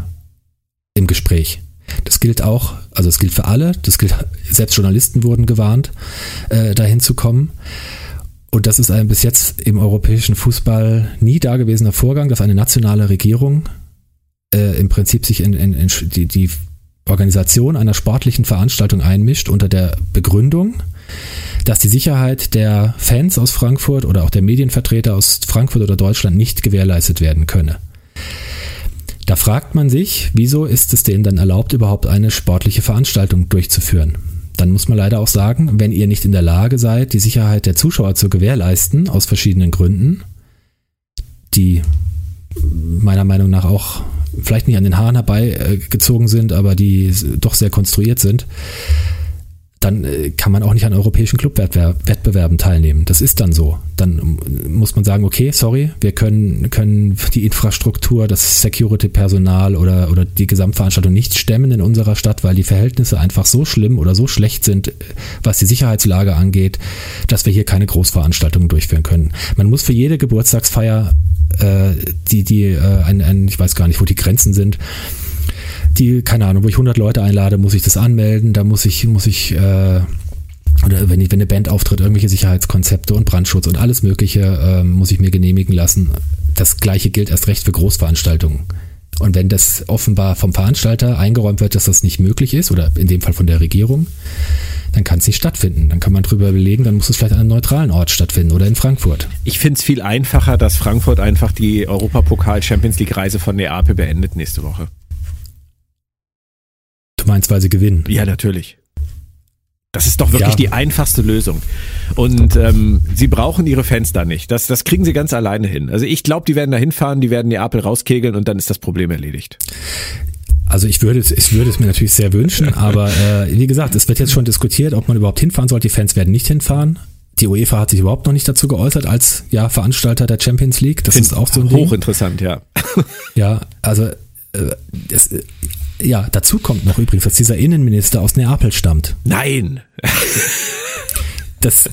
im Gespräch. Das gilt auch, also es gilt für alle, das gilt, selbst Journalisten wurden gewarnt, äh, dahin zu kommen. Und das ist ein bis jetzt im europäischen Fußball nie dagewesener Vorgang, dass eine nationale Regierung äh, im Prinzip sich in, in, in die, die Organisation einer sportlichen Veranstaltung einmischt unter der Begründung, dass die Sicherheit der Fans aus Frankfurt oder auch der Medienvertreter aus Frankfurt oder Deutschland nicht gewährleistet werden könne. Da fragt man sich, wieso ist es denen dann erlaubt, überhaupt eine sportliche Veranstaltung durchzuführen? Dann muss man leider auch sagen, wenn ihr nicht in der Lage seid, die Sicherheit der Zuschauer zu gewährleisten, aus verschiedenen Gründen, die meiner Meinung nach auch vielleicht nicht an den Haaren herbeigezogen sind, aber die doch sehr konstruiert sind, dann äh, kann man auch nicht an europäischen Clubwettbewerben teilnehmen. Das ist dann so. Dann muss man sagen, okay, sorry, wir können, können die Infrastruktur, das Security-Personal oder, oder die Gesamtveranstaltung nicht stemmen in unserer Stadt, weil die Verhältnisse einfach so schlimm oder so schlecht sind, was die Sicherheitslage angeht, dass wir hier keine Großveranstaltungen durchführen können. Man muss für jede Geburtstagsfeier, äh, die, die, äh, ein, ein, ich weiß gar nicht, wo die Grenzen sind, die, keine Ahnung, wo ich 100 Leute einlade, muss ich das anmelden, da muss ich, muss ich, äh, oder wenn, ich, wenn eine Band auftritt, irgendwelche Sicherheitskonzepte und Brandschutz und alles Mögliche äh, muss ich mir genehmigen lassen. Das gleiche gilt erst recht für Großveranstaltungen. Und wenn das offenbar vom Veranstalter eingeräumt wird, dass das nicht möglich ist, oder in dem Fall von der Regierung, dann kann es nicht stattfinden. Dann kann man drüber überlegen, dann muss es vielleicht an einem neutralen Ort stattfinden oder in Frankfurt. Ich finde es viel einfacher, dass Frankfurt einfach die Europapokal Champions League Reise von Neapel beendet nächste Woche. Meinst, weil sie gewinnen? Ja, natürlich. Das ist doch wirklich Ja. die einfachste Lösung. Und ähm, sie brauchen ihre Fans da nicht. Das, das kriegen sie ganz alleine hin. Also ich glaube, die werden da hinfahren, die werden Neapel rauskegeln und dann ist das Problem erledigt. Also ich würde es, ich würde es mir natürlich sehr wünschen, [laughs] aber äh, wie gesagt, es wird jetzt schon diskutiert, ob man überhaupt hinfahren sollte. Die Fans werden nicht hinfahren. Die UEFA hat sich überhaupt noch nicht dazu geäußert als ja Veranstalter der Champions League. Das ist auch so ein Ding. Hochinteressant, ja. Ja, also äh, es, ja, dazu kommt noch übrigens, dass dieser Innenminister aus Neapel stammt. Nein. Das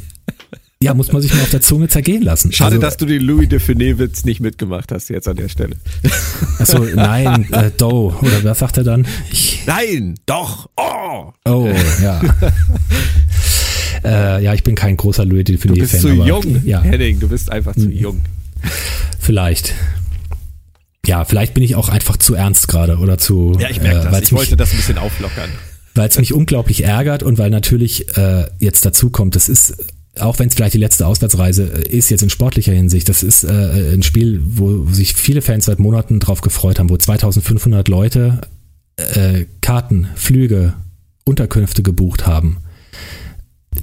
ja, muss man sich mal auf der Zunge zergehen lassen. Schade, also, dass du den Louis de Funès-Witz nicht mitgemacht hast jetzt an der Stelle. Achso, nein, äh, Doe, oder was sagt er dann? Ich, Nein, doch. Oh. oh, ja. äh, ja, ich bin kein großer Louis de Du bist Funès-Fan. zu jung, Ja, Henning. Du bist einfach zu jung. vielleicht. Ja, vielleicht bin ich auch einfach zu ernst gerade oder zu. Ja, ich merke äh, das. Ich mich- wollte das ein bisschen auflockern. weil es mich unglaublich ärgert und weil natürlich äh, jetzt dazu kommt, das ist, auch wenn es vielleicht die letzte Auswärtsreise ist, jetzt in sportlicher Hinsicht, das ist äh, ein Spiel, wo sich viele Fans seit Monaten drauf gefreut haben, wo 2500 Leute äh, Karten, Flüge, Unterkünfte gebucht haben.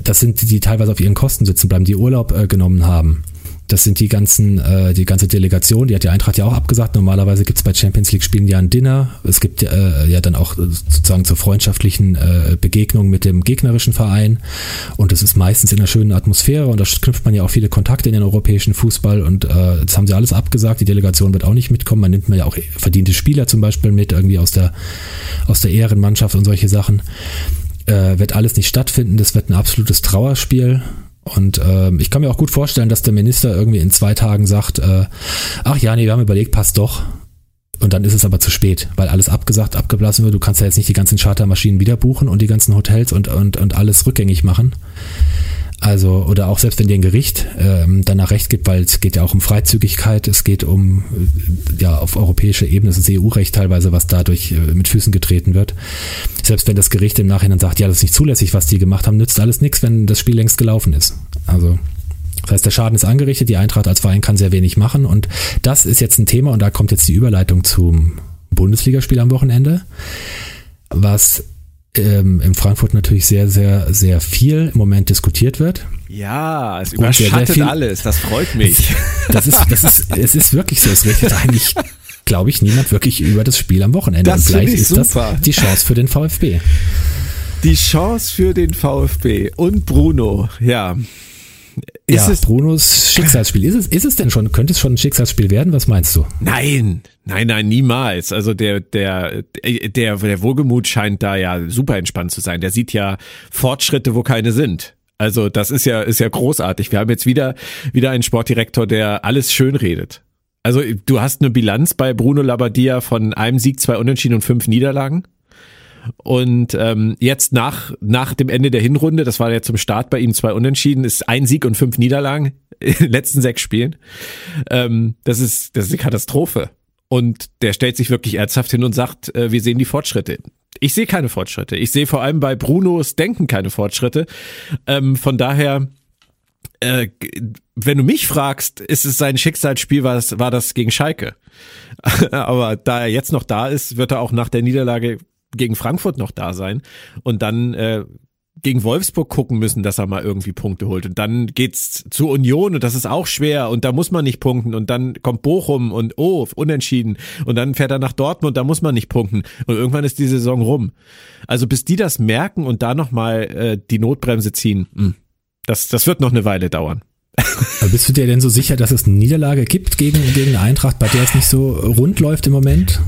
Das sind die, die teilweise auf ihren Kosten sitzen bleiben, die Urlaub äh, genommen haben. Das sind die ganzen, äh, die ganze Delegation, die hat die Eintracht ja auch abgesagt. Normalerweise gibt es bei Champions League Spielen ja ein Dinner. Es gibt äh, ja dann auch äh, sozusagen zur freundschaftlichen äh, Begegnung mit dem gegnerischen Verein. Und es ist meistens in einer schönen Atmosphäre und da knüpft man ja auch viele Kontakte in den europäischen Fußball und äh, jetzt haben sie alles abgesagt. Die Delegation wird auch nicht mitkommen. Man nimmt mir ja auch verdiente Spieler zum Beispiel mit, irgendwie aus der, aus der Ehrenmannschaft und solche Sachen. Äh, wird alles nicht stattfinden. Das wird ein absolutes Trauerspiel. Und ähm, ich kann mir auch gut vorstellen, dass der Minister irgendwie in zwei Tagen sagt, äh, ach ja, nee, wir haben überlegt, passt doch. Und dann ist es aber zu spät, weil alles abgesagt, abgeblasen wird. Du kannst ja jetzt nicht die ganzen Chartermaschinen wieder buchen und die ganzen Hotels und, und, und alles rückgängig machen. Also, oder auch selbst wenn dir ein Gericht ähm, danach Recht gibt, weil es geht ja auch um Freizügigkeit, es geht um, äh, ja, auf europäischer Ebene, das ist EU-Recht teilweise, was dadurch äh, mit Füßen getreten wird. Selbst wenn das Gericht im Nachhinein sagt, ja, das ist nicht zulässig, was die gemacht haben, nützt alles nichts, wenn das Spiel längst gelaufen ist. Also, das heißt, der Schaden ist angerichtet, die Eintracht als Verein kann sehr wenig machen und das ist jetzt ein Thema und da kommt jetzt die Überleitung zum Bundesligaspiel am Wochenende, was ähm, in Frankfurt natürlich sehr, sehr, sehr viel im Moment diskutiert wird. Ja, es Und sehr, sehr überschattet viel- alles. Das freut mich. Das ist, das ist, es ist wirklich so. Es redet eigentlich, glaube ich, niemand wirklich über das Spiel am Wochenende. Das und vielleicht ist super. das die Chance für den VfB. Die Chance für den VfB und Bruno. Ja. Ist ja, es Brunos Schicksalsspiel. Ist es, ist es denn schon, könnte es schon ein Schicksalsspiel werden? Was meinst du? Nein, nein, nein, niemals. Also der, der, der, der Wohlgemut scheint da ja super entspannt zu sein. Der sieht ja Fortschritte, wo keine sind. Also das ist ja, ist ja großartig. Wir haben jetzt wieder, wieder einen Sportdirektor, der alles schön redet. Also du hast eine Bilanz bei Bruno Labbadia von einem Sieg, zwei Unentschieden und fünf Niederlagen. Und ähm, jetzt nach, nach dem Ende der Hinrunde, das war ja zum Start bei ihm zwei Unentschieden, ist ein Sieg und fünf Niederlagen [laughs] in den letzten sechs Spielen. Ähm, das, ist, das ist eine Katastrophe. Und der stellt sich wirklich ernsthaft hin und sagt, äh, wir sehen die Fortschritte. Ich sehe keine Fortschritte. Ich sehe vor allem bei Brunos Denken keine Fortschritte. Ähm, von daher, äh, wenn du mich fragst, ist es sein Schicksalsspiel, war das, war das gegen Schalke. [laughs] Aber da er jetzt noch da ist, wird er auch nach der Niederlage gegen Frankfurt noch da sein und dann äh, gegen Wolfsburg gucken müssen, dass er mal irgendwie Punkte holt. Und dann geht's zur Union und das ist auch schwer und da muss man nicht punkten. Und dann kommt Bochum und oh, unentschieden. Und dann fährt er nach Dortmund, da muss man nicht punkten. Und irgendwann ist die Saison rum. Also bis die das merken und da nochmal äh, die Notbremse ziehen, mh, das, das wird noch eine Weile dauern. Aber bist du dir denn so sicher, dass es eine Niederlage gibt gegen, gegen Eintracht, bei der es nicht so rund läuft im Moment?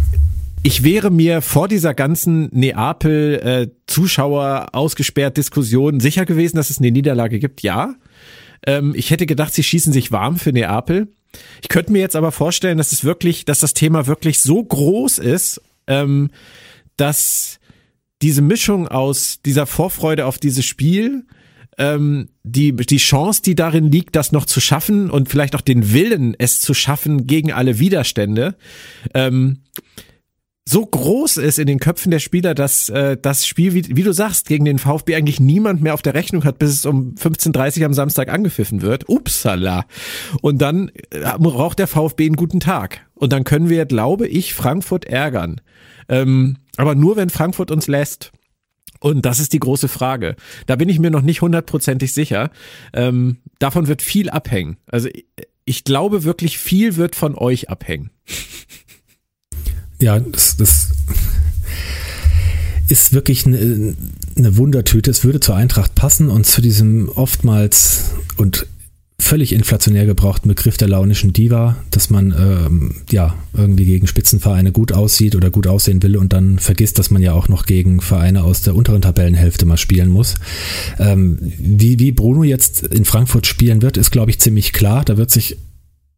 Ich wäre mir vor dieser ganzen Neapel äh, Zuschauer ausgesperrt Diskussion sicher gewesen, dass es eine Niederlage gibt. Ja. Ähm, ich hätte gedacht, sie schießen sich warm für Neapel. Ich könnte mir jetzt aber vorstellen, dass es wirklich, dass das Thema wirklich so groß ist, ähm, dass diese Mischung aus dieser Vorfreude auf dieses Spiel, ähm, die, die Chance, die darin liegt, das noch zu schaffen und vielleicht auch den Willen, es zu schaffen gegen alle Widerstände, ähm, so groß ist in den Köpfen der Spieler, dass äh, das Spiel, wie, wie du sagst, gegen den VfB eigentlich niemand mehr auf der Rechnung hat, bis es um 15.30 Uhr am Samstag angepfiffen wird. Upsala. Und dann äh, braucht der VfB einen guten Tag. Und dann können wir, glaube ich, Frankfurt ärgern. Ähm, aber nur, wenn Frankfurt uns lässt. Und das ist die große Frage. Da bin ich mir noch nicht hundertprozentig sicher. Ähm, davon wird viel abhängen. Also ich glaube wirklich, viel wird von euch abhängen. [laughs] Ja, das, das ist wirklich eine, eine Wundertüte. Es würde zur Eintracht passen und zu diesem oftmals und völlig inflationär gebrauchten Begriff der launischen Diva, dass man ähm, ja irgendwie gegen Spitzenvereine gut aussieht oder gut aussehen will und dann vergisst, dass man ja auch noch gegen Vereine aus der unteren Tabellenhälfte mal spielen muss. Ähm, wie, wie Bruno jetzt in Frankfurt spielen wird, ist glaube ich ziemlich klar. Da wird sich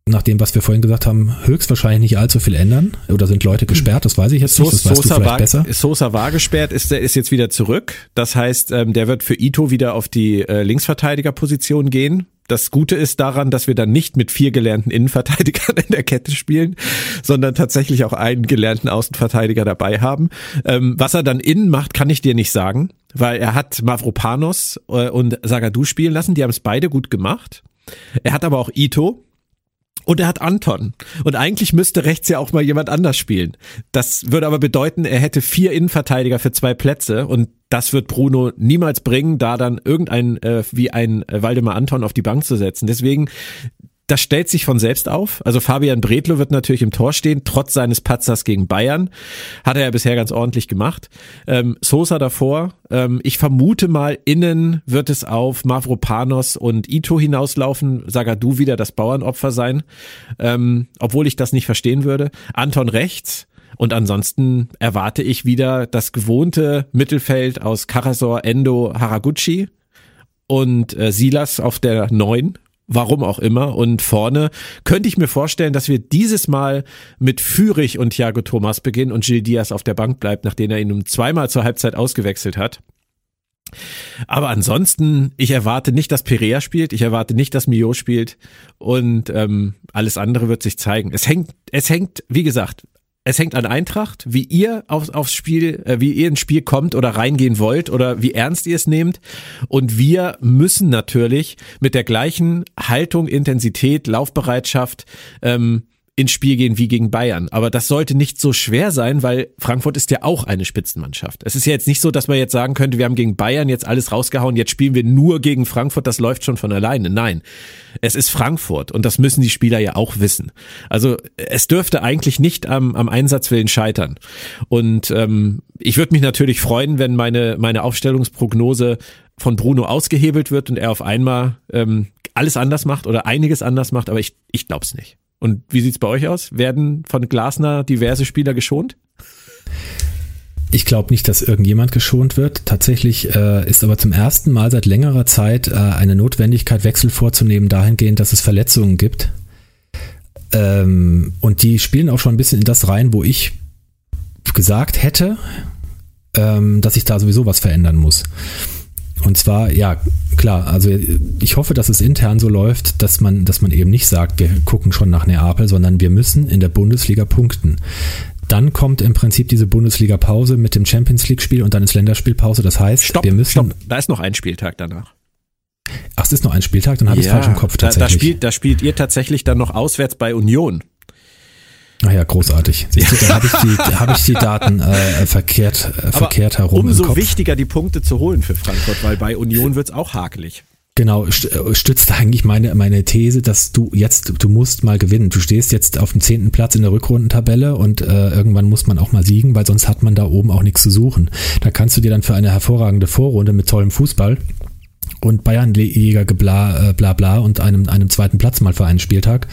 nach dem, was wir vorhin gesagt haben, höchstwahrscheinlich nicht allzu viel ändern. Oder sind Leute gesperrt? Das weiß ich jetzt nicht. Das weißt Sosa, war, besser. Sosa war gesperrt, ist, ist jetzt wieder zurück. Das heißt, ähm, der wird für Ito wieder auf die äh, Linksverteidigerposition gehen. Das Gute ist daran, dass wir dann nicht mit vier gelernten Innenverteidigern [laughs] in der Kette spielen, sondern tatsächlich auch einen gelernten Außenverteidiger dabei haben. Ähm, was er dann innen macht, kann ich dir nicht sagen, weil er hat Mavropanos äh, und Sagadu spielen lassen. Die haben es beide gut gemacht. Er hat aber auch Ito, und er hat Anton. Und eigentlich müsste rechts ja auch mal jemand anders spielen. Das würde aber bedeuten, er hätte vier Innenverteidiger für zwei Plätze und das wird Bruno niemals bringen, da dann irgendein äh, wie ein Waldemar Anton auf die Bank zu setzen. Deswegen das stellt sich von selbst auf. Also Fabian Bredlo wird natürlich im Tor stehen, trotz seines Patzers gegen Bayern. Hat er ja bisher ganz ordentlich gemacht. Ähm, Sosa davor. Ähm, ich vermute mal, innen wird es auf Mavropanos und Ito hinauslaufen. du wieder das Bauernopfer sein. Ähm, obwohl ich das nicht verstehen würde. Anton rechts. Und ansonsten erwarte ich wieder das gewohnte Mittelfeld aus Karasor, Endo, Haraguchi und äh, Silas auf der neun warum auch immer. Und vorne könnte ich mir vorstellen, dass wir dieses Mal mit Fürich und Thiago Thomas beginnen und Gil Diaz auf der Bank bleibt, nachdem er ihn um zweimal zur Halbzeit ausgewechselt hat. Aber ansonsten, ich erwarte nicht, dass Perea spielt, ich erwarte nicht, dass Mio spielt und ähm, alles andere wird sich zeigen. Es hängt, es hängt, wie gesagt, es hängt an Eintracht, wie ihr aufs, aufs Spiel, äh, wie ihr ins Spiel kommt oder reingehen wollt oder wie ernst ihr es nehmt. Und wir müssen natürlich mit der gleichen Haltung, Intensität, Laufbereitschaft ähm, ins Spiel gehen wie gegen Bayern. Aber das sollte nicht so schwer sein, weil Frankfurt ist ja auch eine Spitzenmannschaft. Es ist ja jetzt nicht so, dass man jetzt sagen könnte, wir haben gegen Bayern jetzt alles rausgehauen, jetzt spielen wir nur gegen Frankfurt, das läuft schon von alleine. Nein, es ist Frankfurt und das müssen die Spieler ja auch wissen. Also es dürfte eigentlich nicht am, am Einsatzwillen scheitern. Und ähm, ich würde mich natürlich freuen, wenn meine, meine Aufstellungsprognose von Bruno ausgehebelt wird und er auf einmal ähm, alles anders macht oder einiges anders macht, aber ich, ich glaube es nicht. Und wie sieht's bei euch aus? Werden von Glasner diverse Spieler geschont? Ich glaube nicht, dass irgendjemand geschont wird. Tatsächlich äh, ist aber zum ersten Mal seit längerer Zeit äh, eine Notwendigkeit, Wechsel vorzunehmen, dahingehend, dass es Verletzungen gibt. Ähm, und die spielen auch schon ein bisschen in das rein, wo ich gesagt hätte, ähm, dass sich da sowieso was verändern muss. Und zwar, ja, klar, also ich hoffe, dass es intern so läuft, dass man, dass man eben nicht sagt, wir gucken schon nach Neapel, sondern wir müssen in der Bundesliga punkten. Dann kommt im Prinzip diese Bundesliga-Pause mit dem Champions League-Spiel und dann ist Länderspielpause. Das heißt, stopp, wir müssen. Stopp, da ist noch ein Spieltag danach. Ach, es ist noch ein Spieltag, dann habe ich es falsch im Kopf tatsächlich. Da, da, spielt, da spielt ihr tatsächlich dann noch auswärts bei Union. Ja, großartig. Siehst du, da habe ich, die, hab ich die Daten äh, verkehrt, äh, verkehrt herum. Umso wichtiger, die Punkte zu holen für Frankfurt, weil bei Union wird's auch hakelig. Genau, äh, stützt eigentlich meine, meine These, dass du jetzt, du musst mal gewinnen. Du stehst jetzt auf dem zehnten Platz in der Rückrundentabelle und äh, irgendwann muss man auch mal siegen, weil sonst hat man da oben auch nichts zu suchen. Da kannst du dir dann für eine hervorragende Vorrunde mit tollem Fußball und Bayernjäger bla, äh, bla bla und einem, einem zweiten Platz mal für einen Spieltag,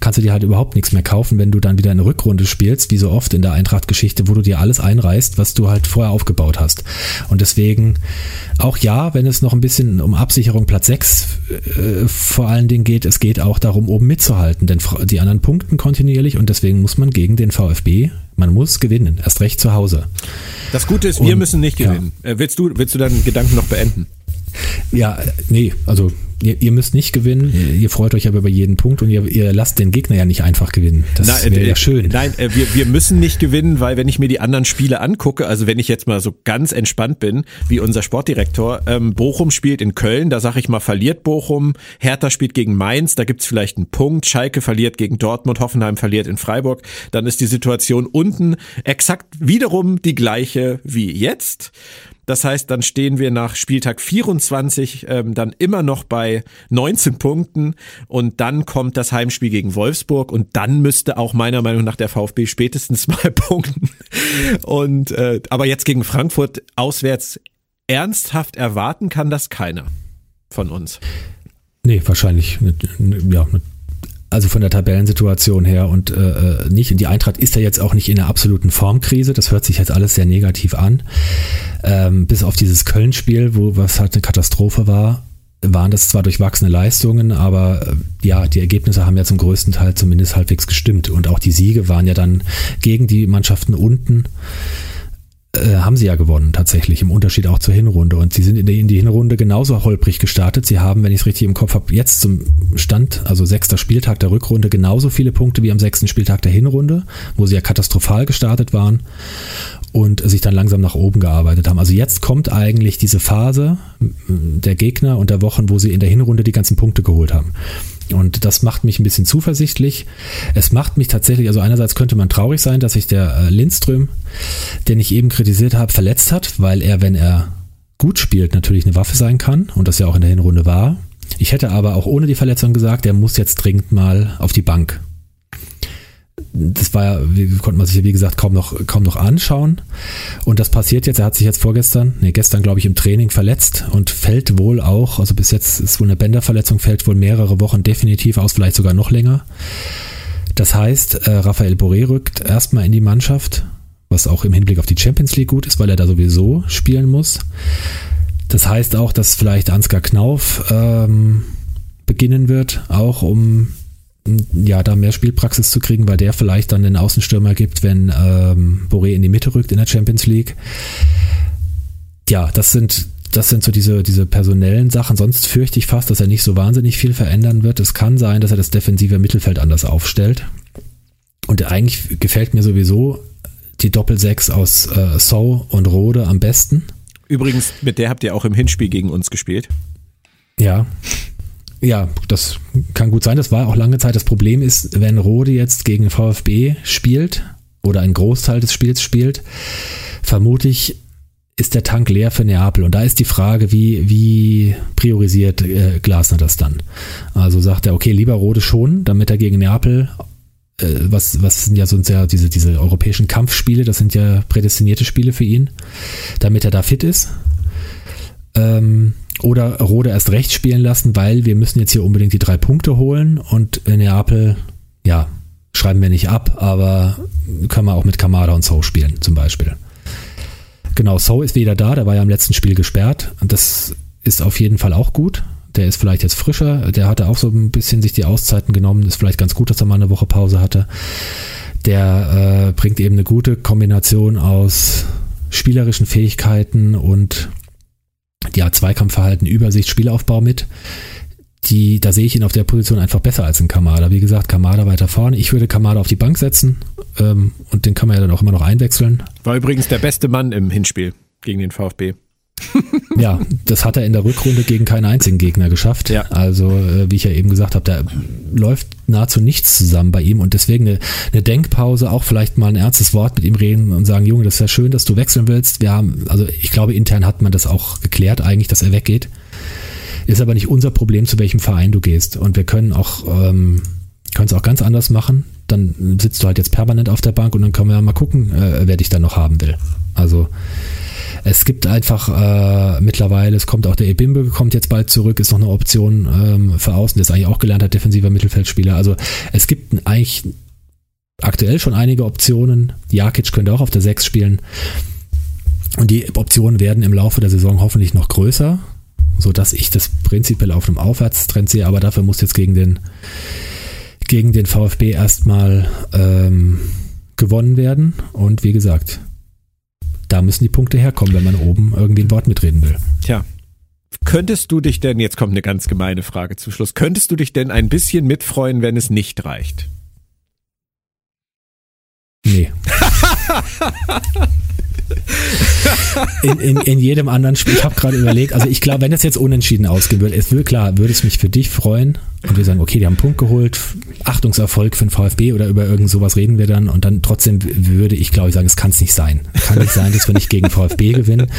kannst du dir halt überhaupt nichts mehr kaufen, wenn du dann wieder eine Rückrunde spielst, wie so oft in der Eintracht-Geschichte, wo du dir alles einreißt, was du halt vorher aufgebaut hast. Und deswegen auch ja, wenn es noch ein bisschen um Absicherung Platz 6 äh, vor allen Dingen geht, es geht auch darum, oben mitzuhalten, denn die anderen punkten kontinuierlich und deswegen muss man gegen den VfB man muss gewinnen, erst recht zu Hause. Das Gute ist, wir und, müssen nicht gewinnen. Ja. Äh, willst du, willst du deinen Gedanken noch beenden? Ja, nee, also ihr, ihr müsst nicht gewinnen, ihr, freut euch aber über jeden Punkt und ihr, ihr lasst den Gegner ja nicht einfach gewinnen. Das wäre äh, ja schön. Nein, äh, wir, wir müssen nicht gewinnen, weil wenn ich mir die anderen Spiele angucke, also wenn ich jetzt mal so ganz entspannt bin, wie unser Sportdirektor, ähm, Bochum spielt in Köln, da sage ich mal, verliert Bochum, Hertha spielt gegen Mainz, da gibt's vielleicht einen Punkt, Schalke verliert gegen Dortmund, Hoffenheim verliert in Freiburg, dann ist die Situation unten exakt wiederum die gleiche wie jetzt. Das heißt, dann stehen wir nach Spieltag 24 ähm, dann immer noch bei 19 Punkten und dann kommt das Heimspiel gegen Wolfsburg und dann müsste auch meiner Meinung nach der VfB spätestens [laughs] mal punkten. Und äh, aber jetzt gegen Frankfurt auswärts ernsthaft erwarten kann das keiner von uns. Nee, wahrscheinlich. Ja, also von der Tabellensituation her und äh, äh, nicht. Und die Eintracht ist ja jetzt auch nicht in einer absoluten Formkrise. Das hört sich jetzt alles sehr negativ an. Ähm, bis auf dieses Köln-Spiel, wo was halt eine Katastrophe war, waren das zwar durchwachsene Leistungen, aber äh, ja, die Ergebnisse haben ja zum größten Teil zumindest halbwegs gestimmt. Und auch die Siege waren ja dann gegen die Mannschaften unten haben sie ja gewonnen, tatsächlich, im Unterschied auch zur Hinrunde. Und sie sind in die, in die Hinrunde genauso holprig gestartet. Sie haben, wenn ich es richtig im Kopf habe, jetzt zum Stand, also sechster Spieltag der Rückrunde, genauso viele Punkte wie am sechsten Spieltag der Hinrunde, wo sie ja katastrophal gestartet waren und sich dann langsam nach oben gearbeitet haben. Also jetzt kommt eigentlich diese Phase der Gegner und der Wochen, wo sie in der Hinrunde die ganzen Punkte geholt haben. Und das macht mich ein bisschen zuversichtlich. Es macht mich tatsächlich, also einerseits könnte man traurig sein, dass sich der äh, Lindström, den ich eben kritisiert habe, verletzt hat, weil er, wenn er gut spielt, natürlich eine Waffe sein kann und das ja auch in der Hinrunde war. Ich hätte aber auch ohne die Verletzung gesagt, er muss jetzt dringend mal auf die Bank das war ja, wie, konnte man sich ja wie gesagt kaum noch, kaum noch anschauen. Und das passiert jetzt, er hat sich jetzt vorgestern, nee, gestern glaube ich im Training verletzt und fällt wohl auch, also bis jetzt ist wohl eine Bänderverletzung, fällt wohl mehrere Wochen definitiv aus, vielleicht sogar noch länger. Das heißt, äh, Raphael Boré rückt erstmal in die Mannschaft, was auch im Hinblick auf die Champions League gut ist, weil er da sowieso spielen muss. Das heißt auch, dass vielleicht Ansgar Knauf ähm, beginnen wird, auch um ja, da mehr Spielpraxis zu kriegen, weil der vielleicht dann den Außenstürmer gibt, wenn ähm, Boré in die Mitte rückt in der Champions League. Ja, das sind das sind so diese, diese personellen Sachen. Sonst fürchte ich fast, dass er nicht so wahnsinnig viel verändern wird. Es kann sein, dass er das defensive Mittelfeld anders aufstellt. Und eigentlich gefällt mir sowieso die Doppelsechs aus äh, So und Rode am besten. Übrigens, mit der habt ihr auch im Hinspiel gegen uns gespielt. Ja, ja, das kann gut sein. Das war auch lange Zeit. Das Problem ist, wenn Rode jetzt gegen VfB spielt oder einen Großteil des Spiels spielt, vermutlich ist der Tank leer für Neapel. Und da ist die Frage, wie, wie priorisiert äh, Glasner das dann? Also sagt er, okay, lieber Rode schon, damit er gegen Neapel, äh, was, was sind ja so sehr diese, diese europäischen Kampfspiele, das sind ja prädestinierte Spiele für ihn, damit er da fit ist. Ähm, oder Rode erst recht spielen lassen, weil wir müssen jetzt hier unbedingt die drei Punkte holen und Neapel, ja, schreiben wir nicht ab, aber können wir auch mit Kamada und So spielen zum Beispiel. Genau, So ist wieder da, der war ja im letzten Spiel gesperrt und das ist auf jeden Fall auch gut. Der ist vielleicht jetzt frischer, der hatte auch so ein bisschen sich die Auszeiten genommen, ist vielleicht ganz gut, dass er mal eine Woche Pause hatte. Der äh, bringt eben eine gute Kombination aus spielerischen Fähigkeiten und ja, Zweikampfverhalten, Übersicht, Spielaufbau mit. Die, da sehe ich ihn auf der Position einfach besser als ein Kamada. Wie gesagt, Kamada weiter vorne. Ich würde Kamada auf die Bank setzen ähm, und den kann man ja dann auch immer noch einwechseln. War übrigens der beste Mann im Hinspiel gegen den VfB. [laughs] ja, das hat er in der Rückrunde gegen keinen einzigen Gegner geschafft. Ja. Also, äh, wie ich ja eben gesagt habe, da läuft nahezu nichts zusammen bei ihm und deswegen eine, eine, Denkpause, auch vielleicht mal ein ernstes Wort mit ihm reden und sagen, Junge, das ist ja schön, dass du wechseln willst. Wir haben, also ich glaube, intern hat man das auch geklärt, eigentlich, dass er weggeht. Ist aber nicht unser Problem, zu welchem Verein du gehst. Und wir können auch, ähm, können es auch ganz anders machen. Dann sitzt du halt jetzt permanent auf der Bank und dann können wir mal gucken, äh, wer dich dann noch haben will. Also es gibt einfach äh, mittlerweile, es kommt auch der Ebimbe, kommt jetzt bald zurück, ist noch eine Option ähm, für außen, der ist eigentlich auch gelernter defensiver Mittelfeldspieler. Also es gibt eigentlich aktuell schon einige Optionen. Jakic könnte auch auf der 6 spielen. Und die Optionen werden im Laufe der Saison hoffentlich noch größer, sodass ich das prinzipiell auf einem Aufwärtstrend sehe, aber dafür muss jetzt gegen den, gegen den VfB erstmal ähm, gewonnen werden. Und wie gesagt, da müssen die Punkte herkommen, wenn man oben irgendwie ein Wort mitreden will. Tja, könntest du dich denn, jetzt kommt eine ganz gemeine Frage zum Schluss, könntest du dich denn ein bisschen mitfreuen, wenn es nicht reicht? Nee. [laughs] in, in, in jedem anderen Spiel. Ich habe gerade überlegt, also ich glaube, wenn es jetzt unentschieden ausgehen würde, es würde klar, würde es mich für dich freuen und wir sagen, okay, die haben einen Punkt geholt, Achtungserfolg für den VfB oder über irgend sowas reden wir dann und dann trotzdem würde ich, glaube ich, sagen, es kann es nicht sein. Kann nicht sein, dass wir nicht gegen VfB gewinnen.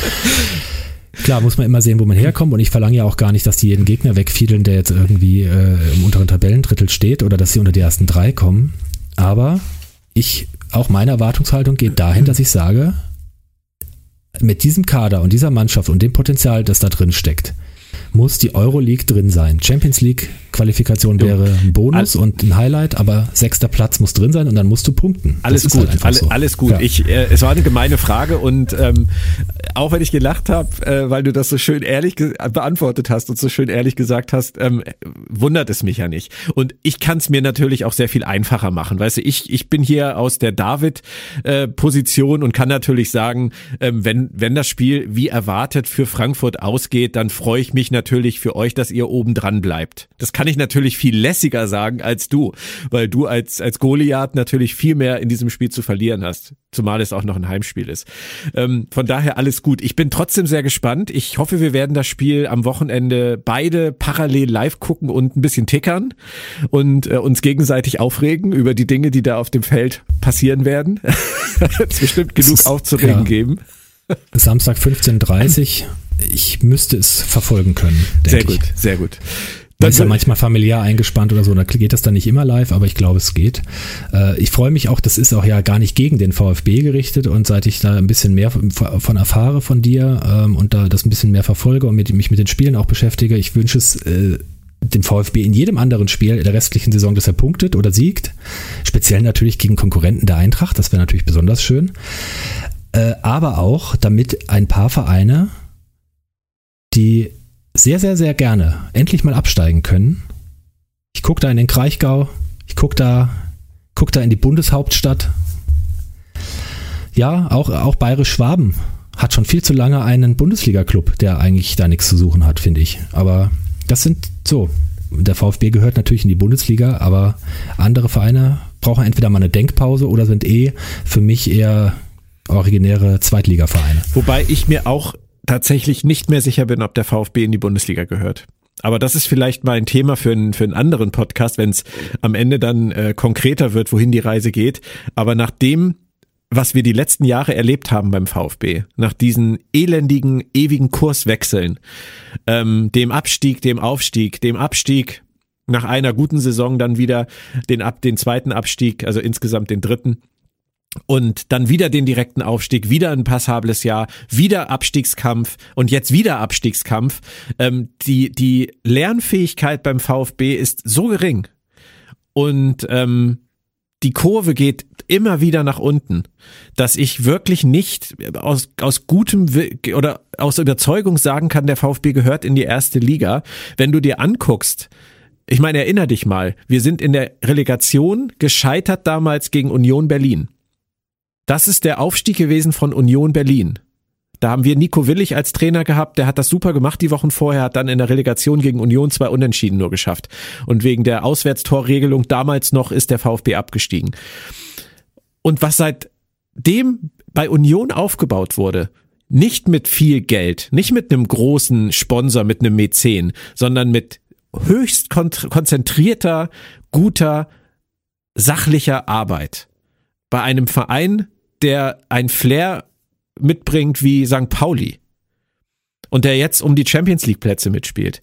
Klar, muss man immer sehen, wo man herkommt und ich verlange ja auch gar nicht, dass die jeden Gegner wegfiedeln, der jetzt irgendwie äh, im unteren Tabellendrittel steht oder dass sie unter die ersten drei kommen. Aber ich, auch meine Erwartungshaltung geht dahin, dass ich sage, mit diesem Kader und dieser Mannschaft und dem Potenzial, das da drin steckt, muss die Euroleague drin sein. Champions League Qualifikation wäre ein Bonus All und ein Highlight, aber sechster Platz muss drin sein und dann musst du punkten. Alles gut, halt alle, so. alles gut. Ja. Ich, äh, es war eine gemeine Frage und ähm, auch wenn ich gelacht habe, äh, weil du das so schön ehrlich beantwortet hast und so schön ehrlich gesagt hast, ähm, wundert es mich ja nicht. Und ich kann es mir natürlich auch sehr viel einfacher machen. Weißt du, ich, ich bin hier aus der David-Position äh, und kann natürlich sagen, ähm, wenn, wenn das Spiel wie erwartet für Frankfurt ausgeht, dann freue ich mich natürlich für euch, dass ihr oben dran bleibt. Das kann ich natürlich viel lässiger sagen als du, weil du als, als Goliath natürlich viel mehr in diesem Spiel zu verlieren hast, zumal es auch noch ein Heimspiel ist. Ähm, von daher alles gut. Ich bin trotzdem sehr gespannt. Ich hoffe, wir werden das Spiel am Wochenende beide parallel live gucken und ein bisschen tickern und äh, uns gegenseitig aufregen über die Dinge, die da auf dem Feld passieren werden. [laughs] es bestimmt genug ist, aufzuregen ja. geben. Samstag 15.30 ich müsste es verfolgen können. Sehr gut, ich. sehr gut. Man ist ja manchmal familiär eingespannt oder so, da geht das dann nicht immer live, aber ich glaube, es geht. Äh, ich freue mich auch, das ist auch ja gar nicht gegen den VfB gerichtet und seit ich da ein bisschen mehr von erfahre von dir ähm, und da das ein bisschen mehr verfolge und mich mit den Spielen auch beschäftige, ich wünsche es äh, dem VfB in jedem anderen Spiel der restlichen Saison, dass er punktet oder siegt. Speziell natürlich gegen Konkurrenten der Eintracht, das wäre natürlich besonders schön. Äh, aber auch, damit ein paar Vereine, die sehr, sehr, sehr gerne endlich mal absteigen können. Ich gucke da in den Kraichgau, ich gucke da, guck da in die Bundeshauptstadt. Ja, auch, auch Bayerisch Schwaben hat schon viel zu lange einen Bundesliga-Club, der eigentlich da nichts zu suchen hat, finde ich. Aber das sind so. Der VfB gehört natürlich in die Bundesliga, aber andere Vereine brauchen entweder mal eine Denkpause oder sind eh für mich eher originäre Zweitligavereine. Wobei ich mir auch tatsächlich nicht mehr sicher bin, ob der VfB in die Bundesliga gehört. Aber das ist vielleicht mal ein Thema für einen, für einen anderen Podcast, wenn es am Ende dann äh, konkreter wird, wohin die Reise geht. Aber nach dem, was wir die letzten Jahre erlebt haben beim VfB, nach diesen elendigen, ewigen Kurswechseln, ähm, dem Abstieg, dem Aufstieg, dem Abstieg, nach einer guten Saison dann wieder den, ab, den zweiten Abstieg, also insgesamt den dritten, und dann wieder den direkten Aufstieg, wieder ein passables Jahr, wieder Abstiegskampf und jetzt wieder Abstiegskampf. Ähm, die, die Lernfähigkeit beim VfB ist so gering und ähm, die Kurve geht immer wieder nach unten, dass ich wirklich nicht aus, aus gutem oder aus Überzeugung sagen kann, der VfB gehört in die erste Liga. Wenn du dir anguckst, ich meine, erinner dich mal, wir sind in der Relegation gescheitert damals gegen Union Berlin. Das ist der Aufstieg gewesen von Union Berlin. Da haben wir Nico Willig als Trainer gehabt, der hat das super gemacht die Wochen vorher, hat dann in der Relegation gegen Union zwei Unentschieden nur geschafft. Und wegen der Auswärtstorregelung damals noch ist der VfB abgestiegen. Und was seitdem bei Union aufgebaut wurde, nicht mit viel Geld, nicht mit einem großen Sponsor, mit einem Mäzen, sondern mit höchst konzentrierter, guter, sachlicher Arbeit. Bei einem Verein, der ein Flair mitbringt wie St. Pauli und der jetzt um die Champions League Plätze mitspielt.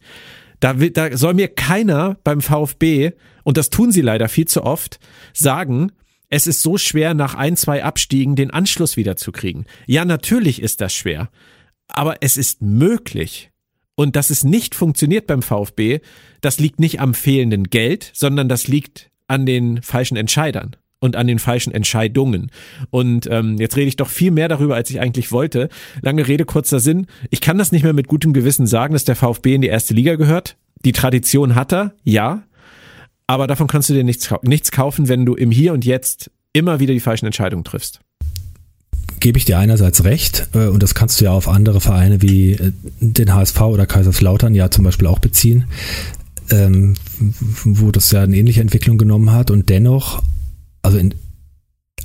Da, will, da soll mir keiner beim VfB, und das tun sie leider viel zu oft, sagen, es ist so schwer, nach ein, zwei Abstiegen den Anschluss wiederzukriegen. Ja, natürlich ist das schwer, aber es ist möglich. Und dass es nicht funktioniert beim VfB, das liegt nicht am fehlenden Geld, sondern das liegt an den falschen Entscheidern und an den falschen Entscheidungen. Und ähm, jetzt rede ich doch viel mehr darüber, als ich eigentlich wollte. Lange Rede, kurzer Sinn. Ich kann das nicht mehr mit gutem Gewissen sagen, dass der VfB in die erste Liga gehört. Die Tradition hat er, ja. Aber davon kannst du dir nichts, nichts kaufen, wenn du im Hier und Jetzt immer wieder die falschen Entscheidungen triffst. gebe ich dir einerseits recht äh, und das kannst du ja auf andere Vereine wie äh, den HSV oder Kaiserslautern ja zum Beispiel auch beziehen, ähm, wo das ja eine ähnliche Entwicklung genommen hat und dennoch, also in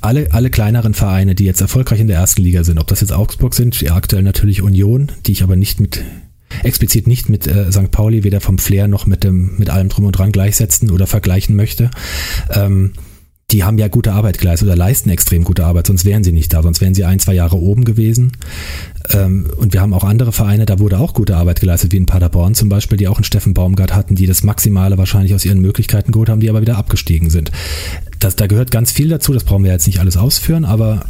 alle, alle kleineren Vereine, die jetzt erfolgreich in der ersten Liga sind, ob das jetzt Augsburg sind, ja, aktuell natürlich Union, die ich aber nicht mit explizit nicht mit äh, St. Pauli weder vom Flair noch mit dem mit allem drum und dran gleichsetzen oder vergleichen möchte. Ähm, die haben ja gute Arbeit geleistet oder leisten extrem gute Arbeit, sonst wären sie nicht da, sonst wären sie ein, zwei Jahre oben gewesen. Ähm, und wir haben auch andere Vereine, da wurde auch gute Arbeit geleistet, wie in Paderborn zum Beispiel, die auch einen Steffen Baumgart hatten, die das Maximale wahrscheinlich aus ihren Möglichkeiten geholt haben, die aber wieder abgestiegen sind. Das, da gehört ganz viel dazu, das brauchen wir jetzt nicht alles ausführen, aber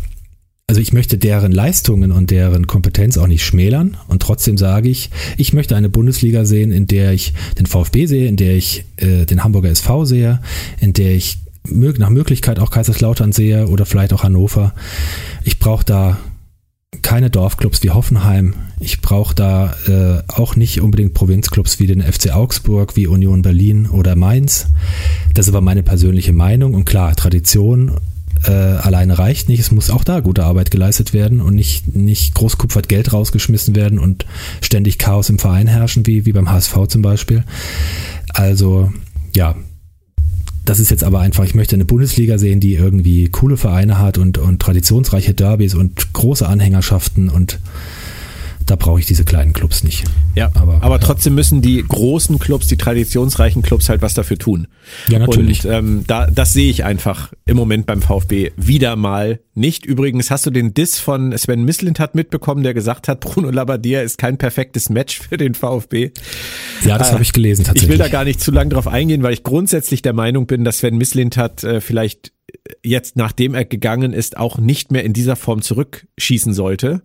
also ich möchte deren Leistungen und deren Kompetenz auch nicht schmälern und trotzdem sage ich, ich möchte eine Bundesliga sehen, in der ich den VfB sehe, in der ich äh, den Hamburger SV sehe, in der ich nach Möglichkeit auch Kaiserslautern sehe oder vielleicht auch Hannover. Ich brauche da keine Dorfclubs wie Hoffenheim. Ich brauche da äh, auch nicht unbedingt Provinzclubs wie den FC Augsburg, wie Union Berlin oder Mainz. Das ist aber meine persönliche Meinung. Und klar, Tradition äh, alleine reicht nicht. Es muss auch da gute Arbeit geleistet werden und nicht, nicht großkupfert Geld rausgeschmissen werden und ständig Chaos im Verein herrschen, wie, wie beim HSV zum Beispiel. Also, ja, das ist jetzt aber einfach, ich möchte eine Bundesliga sehen, die irgendwie coole Vereine hat und, und traditionsreiche Derbys und große Anhängerschaften und da brauche ich diese kleinen Clubs nicht. Ja, aber, aber trotzdem müssen die großen Clubs, die traditionsreichen Clubs halt was dafür tun. Ja, natürlich. Und ähm, da, das sehe ich einfach im Moment beim VfB wieder mal nicht. Übrigens hast du den Diss von Sven Mislintat mitbekommen, der gesagt hat, Bruno Labbadia ist kein perfektes Match für den VfB. Ja, das äh, habe ich gelesen tatsächlich. Ich will da gar nicht zu lang drauf eingehen, weil ich grundsätzlich der Meinung bin, dass Sven Mislintat äh, vielleicht jetzt, nachdem er gegangen ist, auch nicht mehr in dieser Form zurückschießen sollte.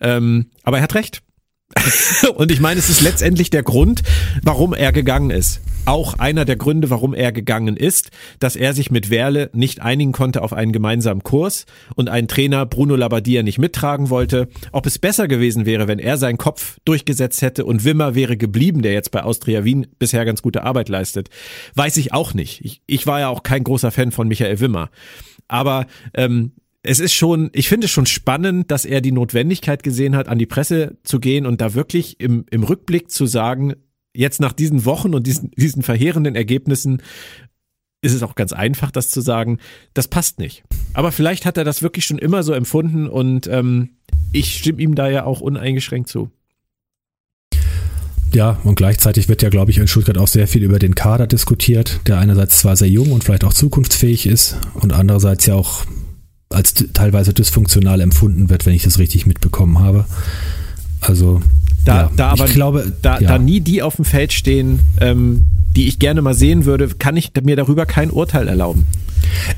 Ähm, aber er hat recht. [laughs] und ich meine, es ist letztendlich der Grund, warum er gegangen ist. Auch einer der Gründe, warum er gegangen ist, dass er sich mit Werle nicht einigen konnte auf einen gemeinsamen Kurs und einen Trainer Bruno Labbadia nicht mittragen wollte. Ob es besser gewesen wäre, wenn er seinen Kopf durchgesetzt hätte und Wimmer wäre geblieben, der jetzt bei Austria Wien bisher ganz gute Arbeit leistet, weiß ich auch nicht. Ich, ich war ja auch kein großer Fan von Michael Wimmer. Aber ähm, es ist schon, ich finde es schon spannend, dass er die Notwendigkeit gesehen hat, an die Presse zu gehen und da wirklich im, im Rückblick zu sagen, jetzt nach diesen Wochen und diesen, diesen verheerenden Ergebnissen ist es auch ganz einfach, das zu sagen, das passt nicht. Aber vielleicht hat er das wirklich schon immer so empfunden und ähm, ich stimme ihm da ja auch uneingeschränkt zu. Ja, und gleichzeitig wird ja, glaube ich, in Stuttgart auch sehr viel über den Kader diskutiert, der einerseits zwar sehr jung und vielleicht auch zukunftsfähig ist und andererseits ja auch als teilweise dysfunktional empfunden wird, wenn ich das richtig mitbekommen habe. Also da, ja, da aber ich glaube, da, ja. da nie die auf dem Feld stehen, ähm, die ich gerne mal sehen würde, kann ich mir darüber kein Urteil erlauben.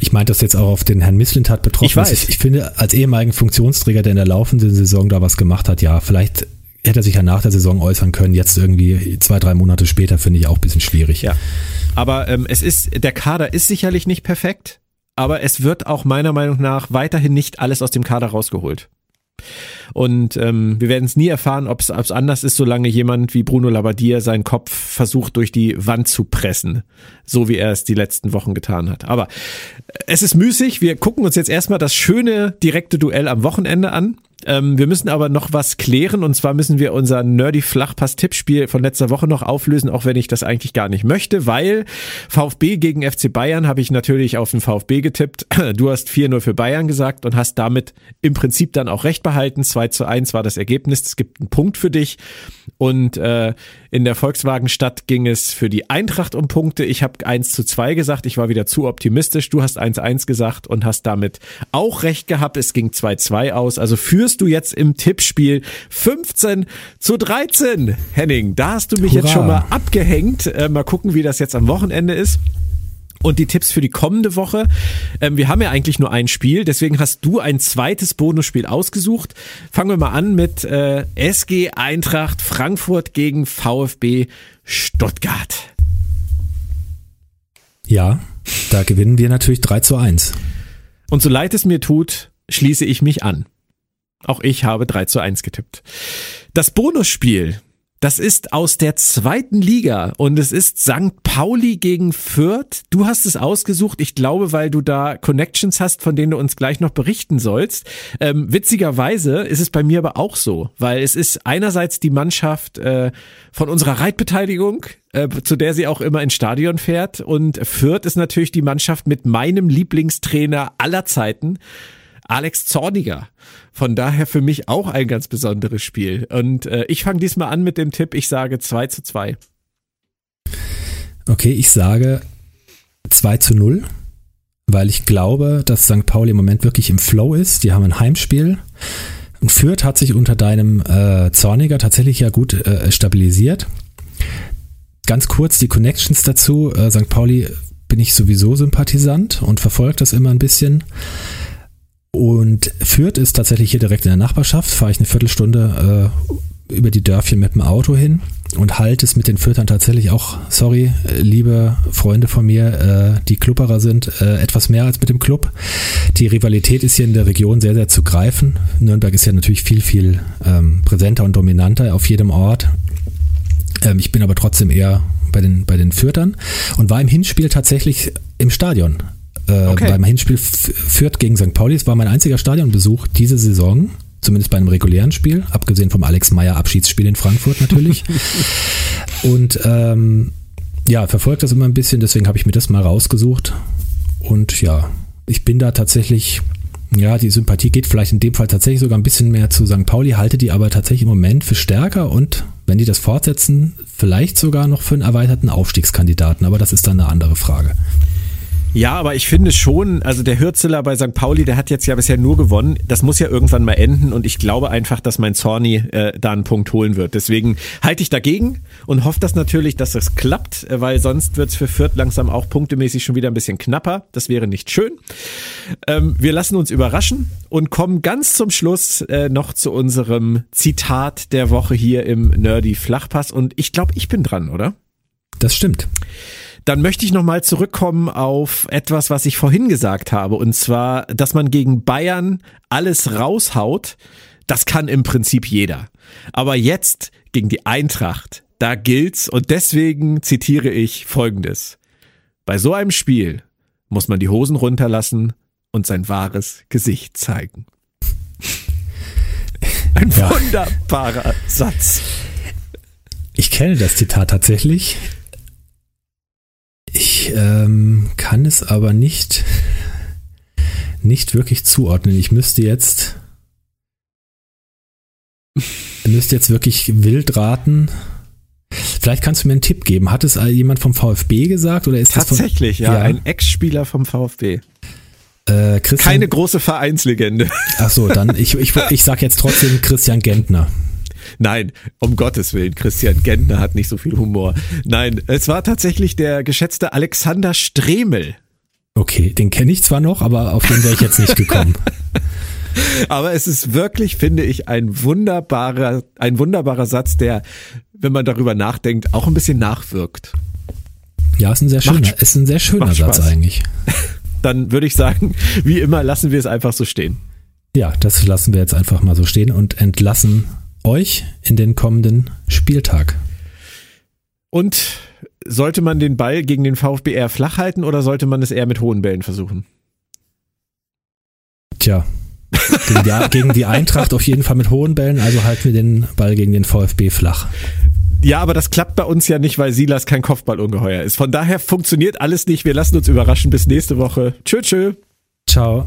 Ich meinte das jetzt auch auf den Herrn Misslintat betroffen. Ich weiß. Ich, ich finde, als ehemaligen Funktionsträger, der in der laufenden Saison da was gemacht hat, ja, vielleicht hätte er sich ja nach der Saison äußern können. Jetzt irgendwie zwei, drei Monate später finde ich auch ein bisschen schwierig. Ja. Aber ähm, es ist, der Kader ist sicherlich nicht perfekt aber es wird auch meiner Meinung nach weiterhin nicht alles aus dem Kader rausgeholt. Und ähm, wir werden es nie erfahren, ob es anders ist, solange jemand wie Bruno Labbadia seinen Kopf versucht, durch die Wand zu pressen, so wie er es die letzten Wochen getan hat. Aber es ist müßig. Wir gucken uns jetzt erstmal das schöne direkte Duell am Wochenende an. Ähm, wir müssen aber noch was klären und zwar müssen wir unser Nerdy Flachpass Tippspiel von letzter Woche noch auflösen, auch wenn ich das eigentlich gar nicht möchte, weil VfB gegen FC Bayern habe ich natürlich auf den VfB getippt. [clears throat] Du hast 4-0 für Bayern gesagt und hast damit im Prinzip dann auch recht behalten. 2 zu 1 war das Ergebnis. Es gibt einen Punkt für dich und äh, in der Volkswagen-Stadt ging es für die Eintracht um Punkte. Ich habe 1 zu 2 gesagt. Ich war wieder zu optimistisch. Du hast 1-1 gesagt und hast damit auch recht gehabt. Es ging 2-2 aus. Also führst du jetzt im Tippspiel 15 zu 13. Henning, da hast du mich Hurra. jetzt schon mal abgehängt. Äh, mal gucken, wie das jetzt am Wochenende ist und die Tipps für die kommende Woche. Ähm, wir haben ja eigentlich nur ein Spiel, deswegen hast du ein zweites Bonusspiel ausgesucht. Fangen wir mal an mit äh, SG Eintracht Frankfurt gegen VfB Stuttgart. Ja, da gewinnen wir natürlich 3 zu 1. Und so leid es mir tut, schließe ich mich an. Auch ich habe 3 zu 1 getippt. Das Bonusspiel Das ist aus der zweiten Liga und es ist St. Pauli gegen Fürth. Du hast es ausgesucht, ich glaube, weil du da Connections hast, von denen du uns gleich noch berichten sollst. Ähm, witzigerweise ist es bei mir aber auch so, weil es ist einerseits die Mannschaft äh, von unserer Reitbeteiligung, äh, zu der sie auch immer ins Stadion fährt und Fürth ist natürlich die Mannschaft mit meinem Lieblingstrainer aller Zeiten. Alex Zorniger. Von daher für mich auch ein ganz besonderes Spiel. Und äh, ich fange diesmal an mit dem Tipp, ich sage 2 zu 2. Okay, ich sage 2 zu 0, weil ich glaube, dass St. Pauli im Moment wirklich im Flow ist. Die haben ein Heimspiel. Und Fürth hat sich unter deinem äh, Zorniger tatsächlich ja gut äh, stabilisiert. Ganz kurz die Connections dazu. Äh, St. Pauli bin ich sowieso Sympathisant und verfolge das immer ein bisschen. Und Fürth ist tatsächlich hier direkt in der Nachbarschaft, fahre ich eine Viertelstunde äh, über die Dörfchen mit dem Auto hin und halte es mit den Fürthern tatsächlich auch, sorry, liebe Freunde von mir, äh, die Klubberer sind, äh, etwas mehr als mit dem Club. Die Rivalität ist hier in der Region sehr, sehr zu greifen. Nürnberg ist ja natürlich viel, viel ähm, präsenter und dominanter auf jedem Ort. Ähm, ich bin aber trotzdem eher bei den, bei den Fürtern und war im Hinspiel tatsächlich im Stadion äh, okay. beim Hinspiel Fürth gegen St. Pauli. Es war mein einziger Stadionbesuch diese Saison, zumindest bei einem regulären Spiel, abgesehen vom Alex Meyer Abschiedsspiel in Frankfurt natürlich. [laughs] und ähm, ja, verfolgt das immer ein bisschen, deswegen habe ich mir das mal rausgesucht. Und ja, ich bin da tatsächlich, ja, die Sympathie geht vielleicht in dem Fall tatsächlich sogar ein bisschen mehr zu St. Pauli, halte die aber tatsächlich im Moment für stärker und wenn die das fortsetzen, vielleicht sogar noch für einen erweiterten Aufstiegskandidaten, aber das ist dann eine andere Frage. Ja, aber ich finde schon, also der Hürzeler bei St. Pauli, der hat jetzt ja bisher nur gewonnen. Das muss ja irgendwann mal enden und ich glaube einfach, dass mein Zorni äh, da einen Punkt holen wird. Deswegen halte ich dagegen und hoffe das natürlich, dass das klappt, weil sonst wird es für Fürth langsam auch punktemäßig schon wieder ein bisschen knapper. Das wäre nicht schön. Ähm, wir lassen uns überraschen und kommen ganz zum Schluss äh, noch zu unserem Zitat der Woche hier im Nerdy Flachpass und ich glaube, ich bin dran, oder? Das stimmt. Dann möchte ich nochmal zurückkommen auf etwas, was ich vorhin gesagt habe, und zwar, dass man gegen Bayern alles raushaut. Das kann im Prinzip jeder. Aber jetzt gegen die Eintracht, da gilt's und deswegen zitiere ich Folgendes. Bei so einem Spiel muss man die Hosen runterlassen und sein wahres Gesicht zeigen. [laughs] Ein ja. wunderbarer Satz. Ich kenne das Zitat tatsächlich. Ich ähm, kann es aber nicht, nicht wirklich zuordnen. Ich müsste jetzt, müsste jetzt wirklich wild raten. Vielleicht kannst du mir einen Tipp geben. Hat es jemand vom VfB gesagt oder ist Tatsächlich, das von, ja, ja, ein Ex-Spieler vom VfB. Äh, Keine große Vereinslegende. Ach so, dann ich, ich, ich sag jetzt trotzdem Christian Gentner. Nein, um Gottes Willen, Christian Gentner hat nicht so viel Humor. Nein, es war tatsächlich der geschätzte Alexander Stremel. Okay, den kenne ich zwar noch, aber auf den wäre ich jetzt nicht gekommen. [laughs] aber es ist wirklich, finde ich, ein wunderbarer, ein wunderbarer Satz, der, wenn man darüber nachdenkt, auch ein bisschen nachwirkt. Ja, ist ein sehr schöner, Macht, ist ein sehr schöner Satz eigentlich. [laughs] Dann würde ich sagen, wie immer lassen wir es einfach so stehen. Ja, das lassen wir jetzt einfach mal so stehen und entlassen euch in den kommenden Spieltag. Und sollte man den Ball gegen den VfB eher flach halten oder sollte man es eher mit hohen Bällen versuchen? Tja, gegen die, [laughs] gegen die Eintracht auf jeden Fall mit hohen Bällen, also halten wir den Ball gegen den VfB flach. Ja, aber das klappt bei uns ja nicht, weil Silas kein Kopfballungeheuer ist. Von daher funktioniert alles nicht. Wir lassen uns überraschen. Bis nächste Woche. Tschö, tschö. Ciao.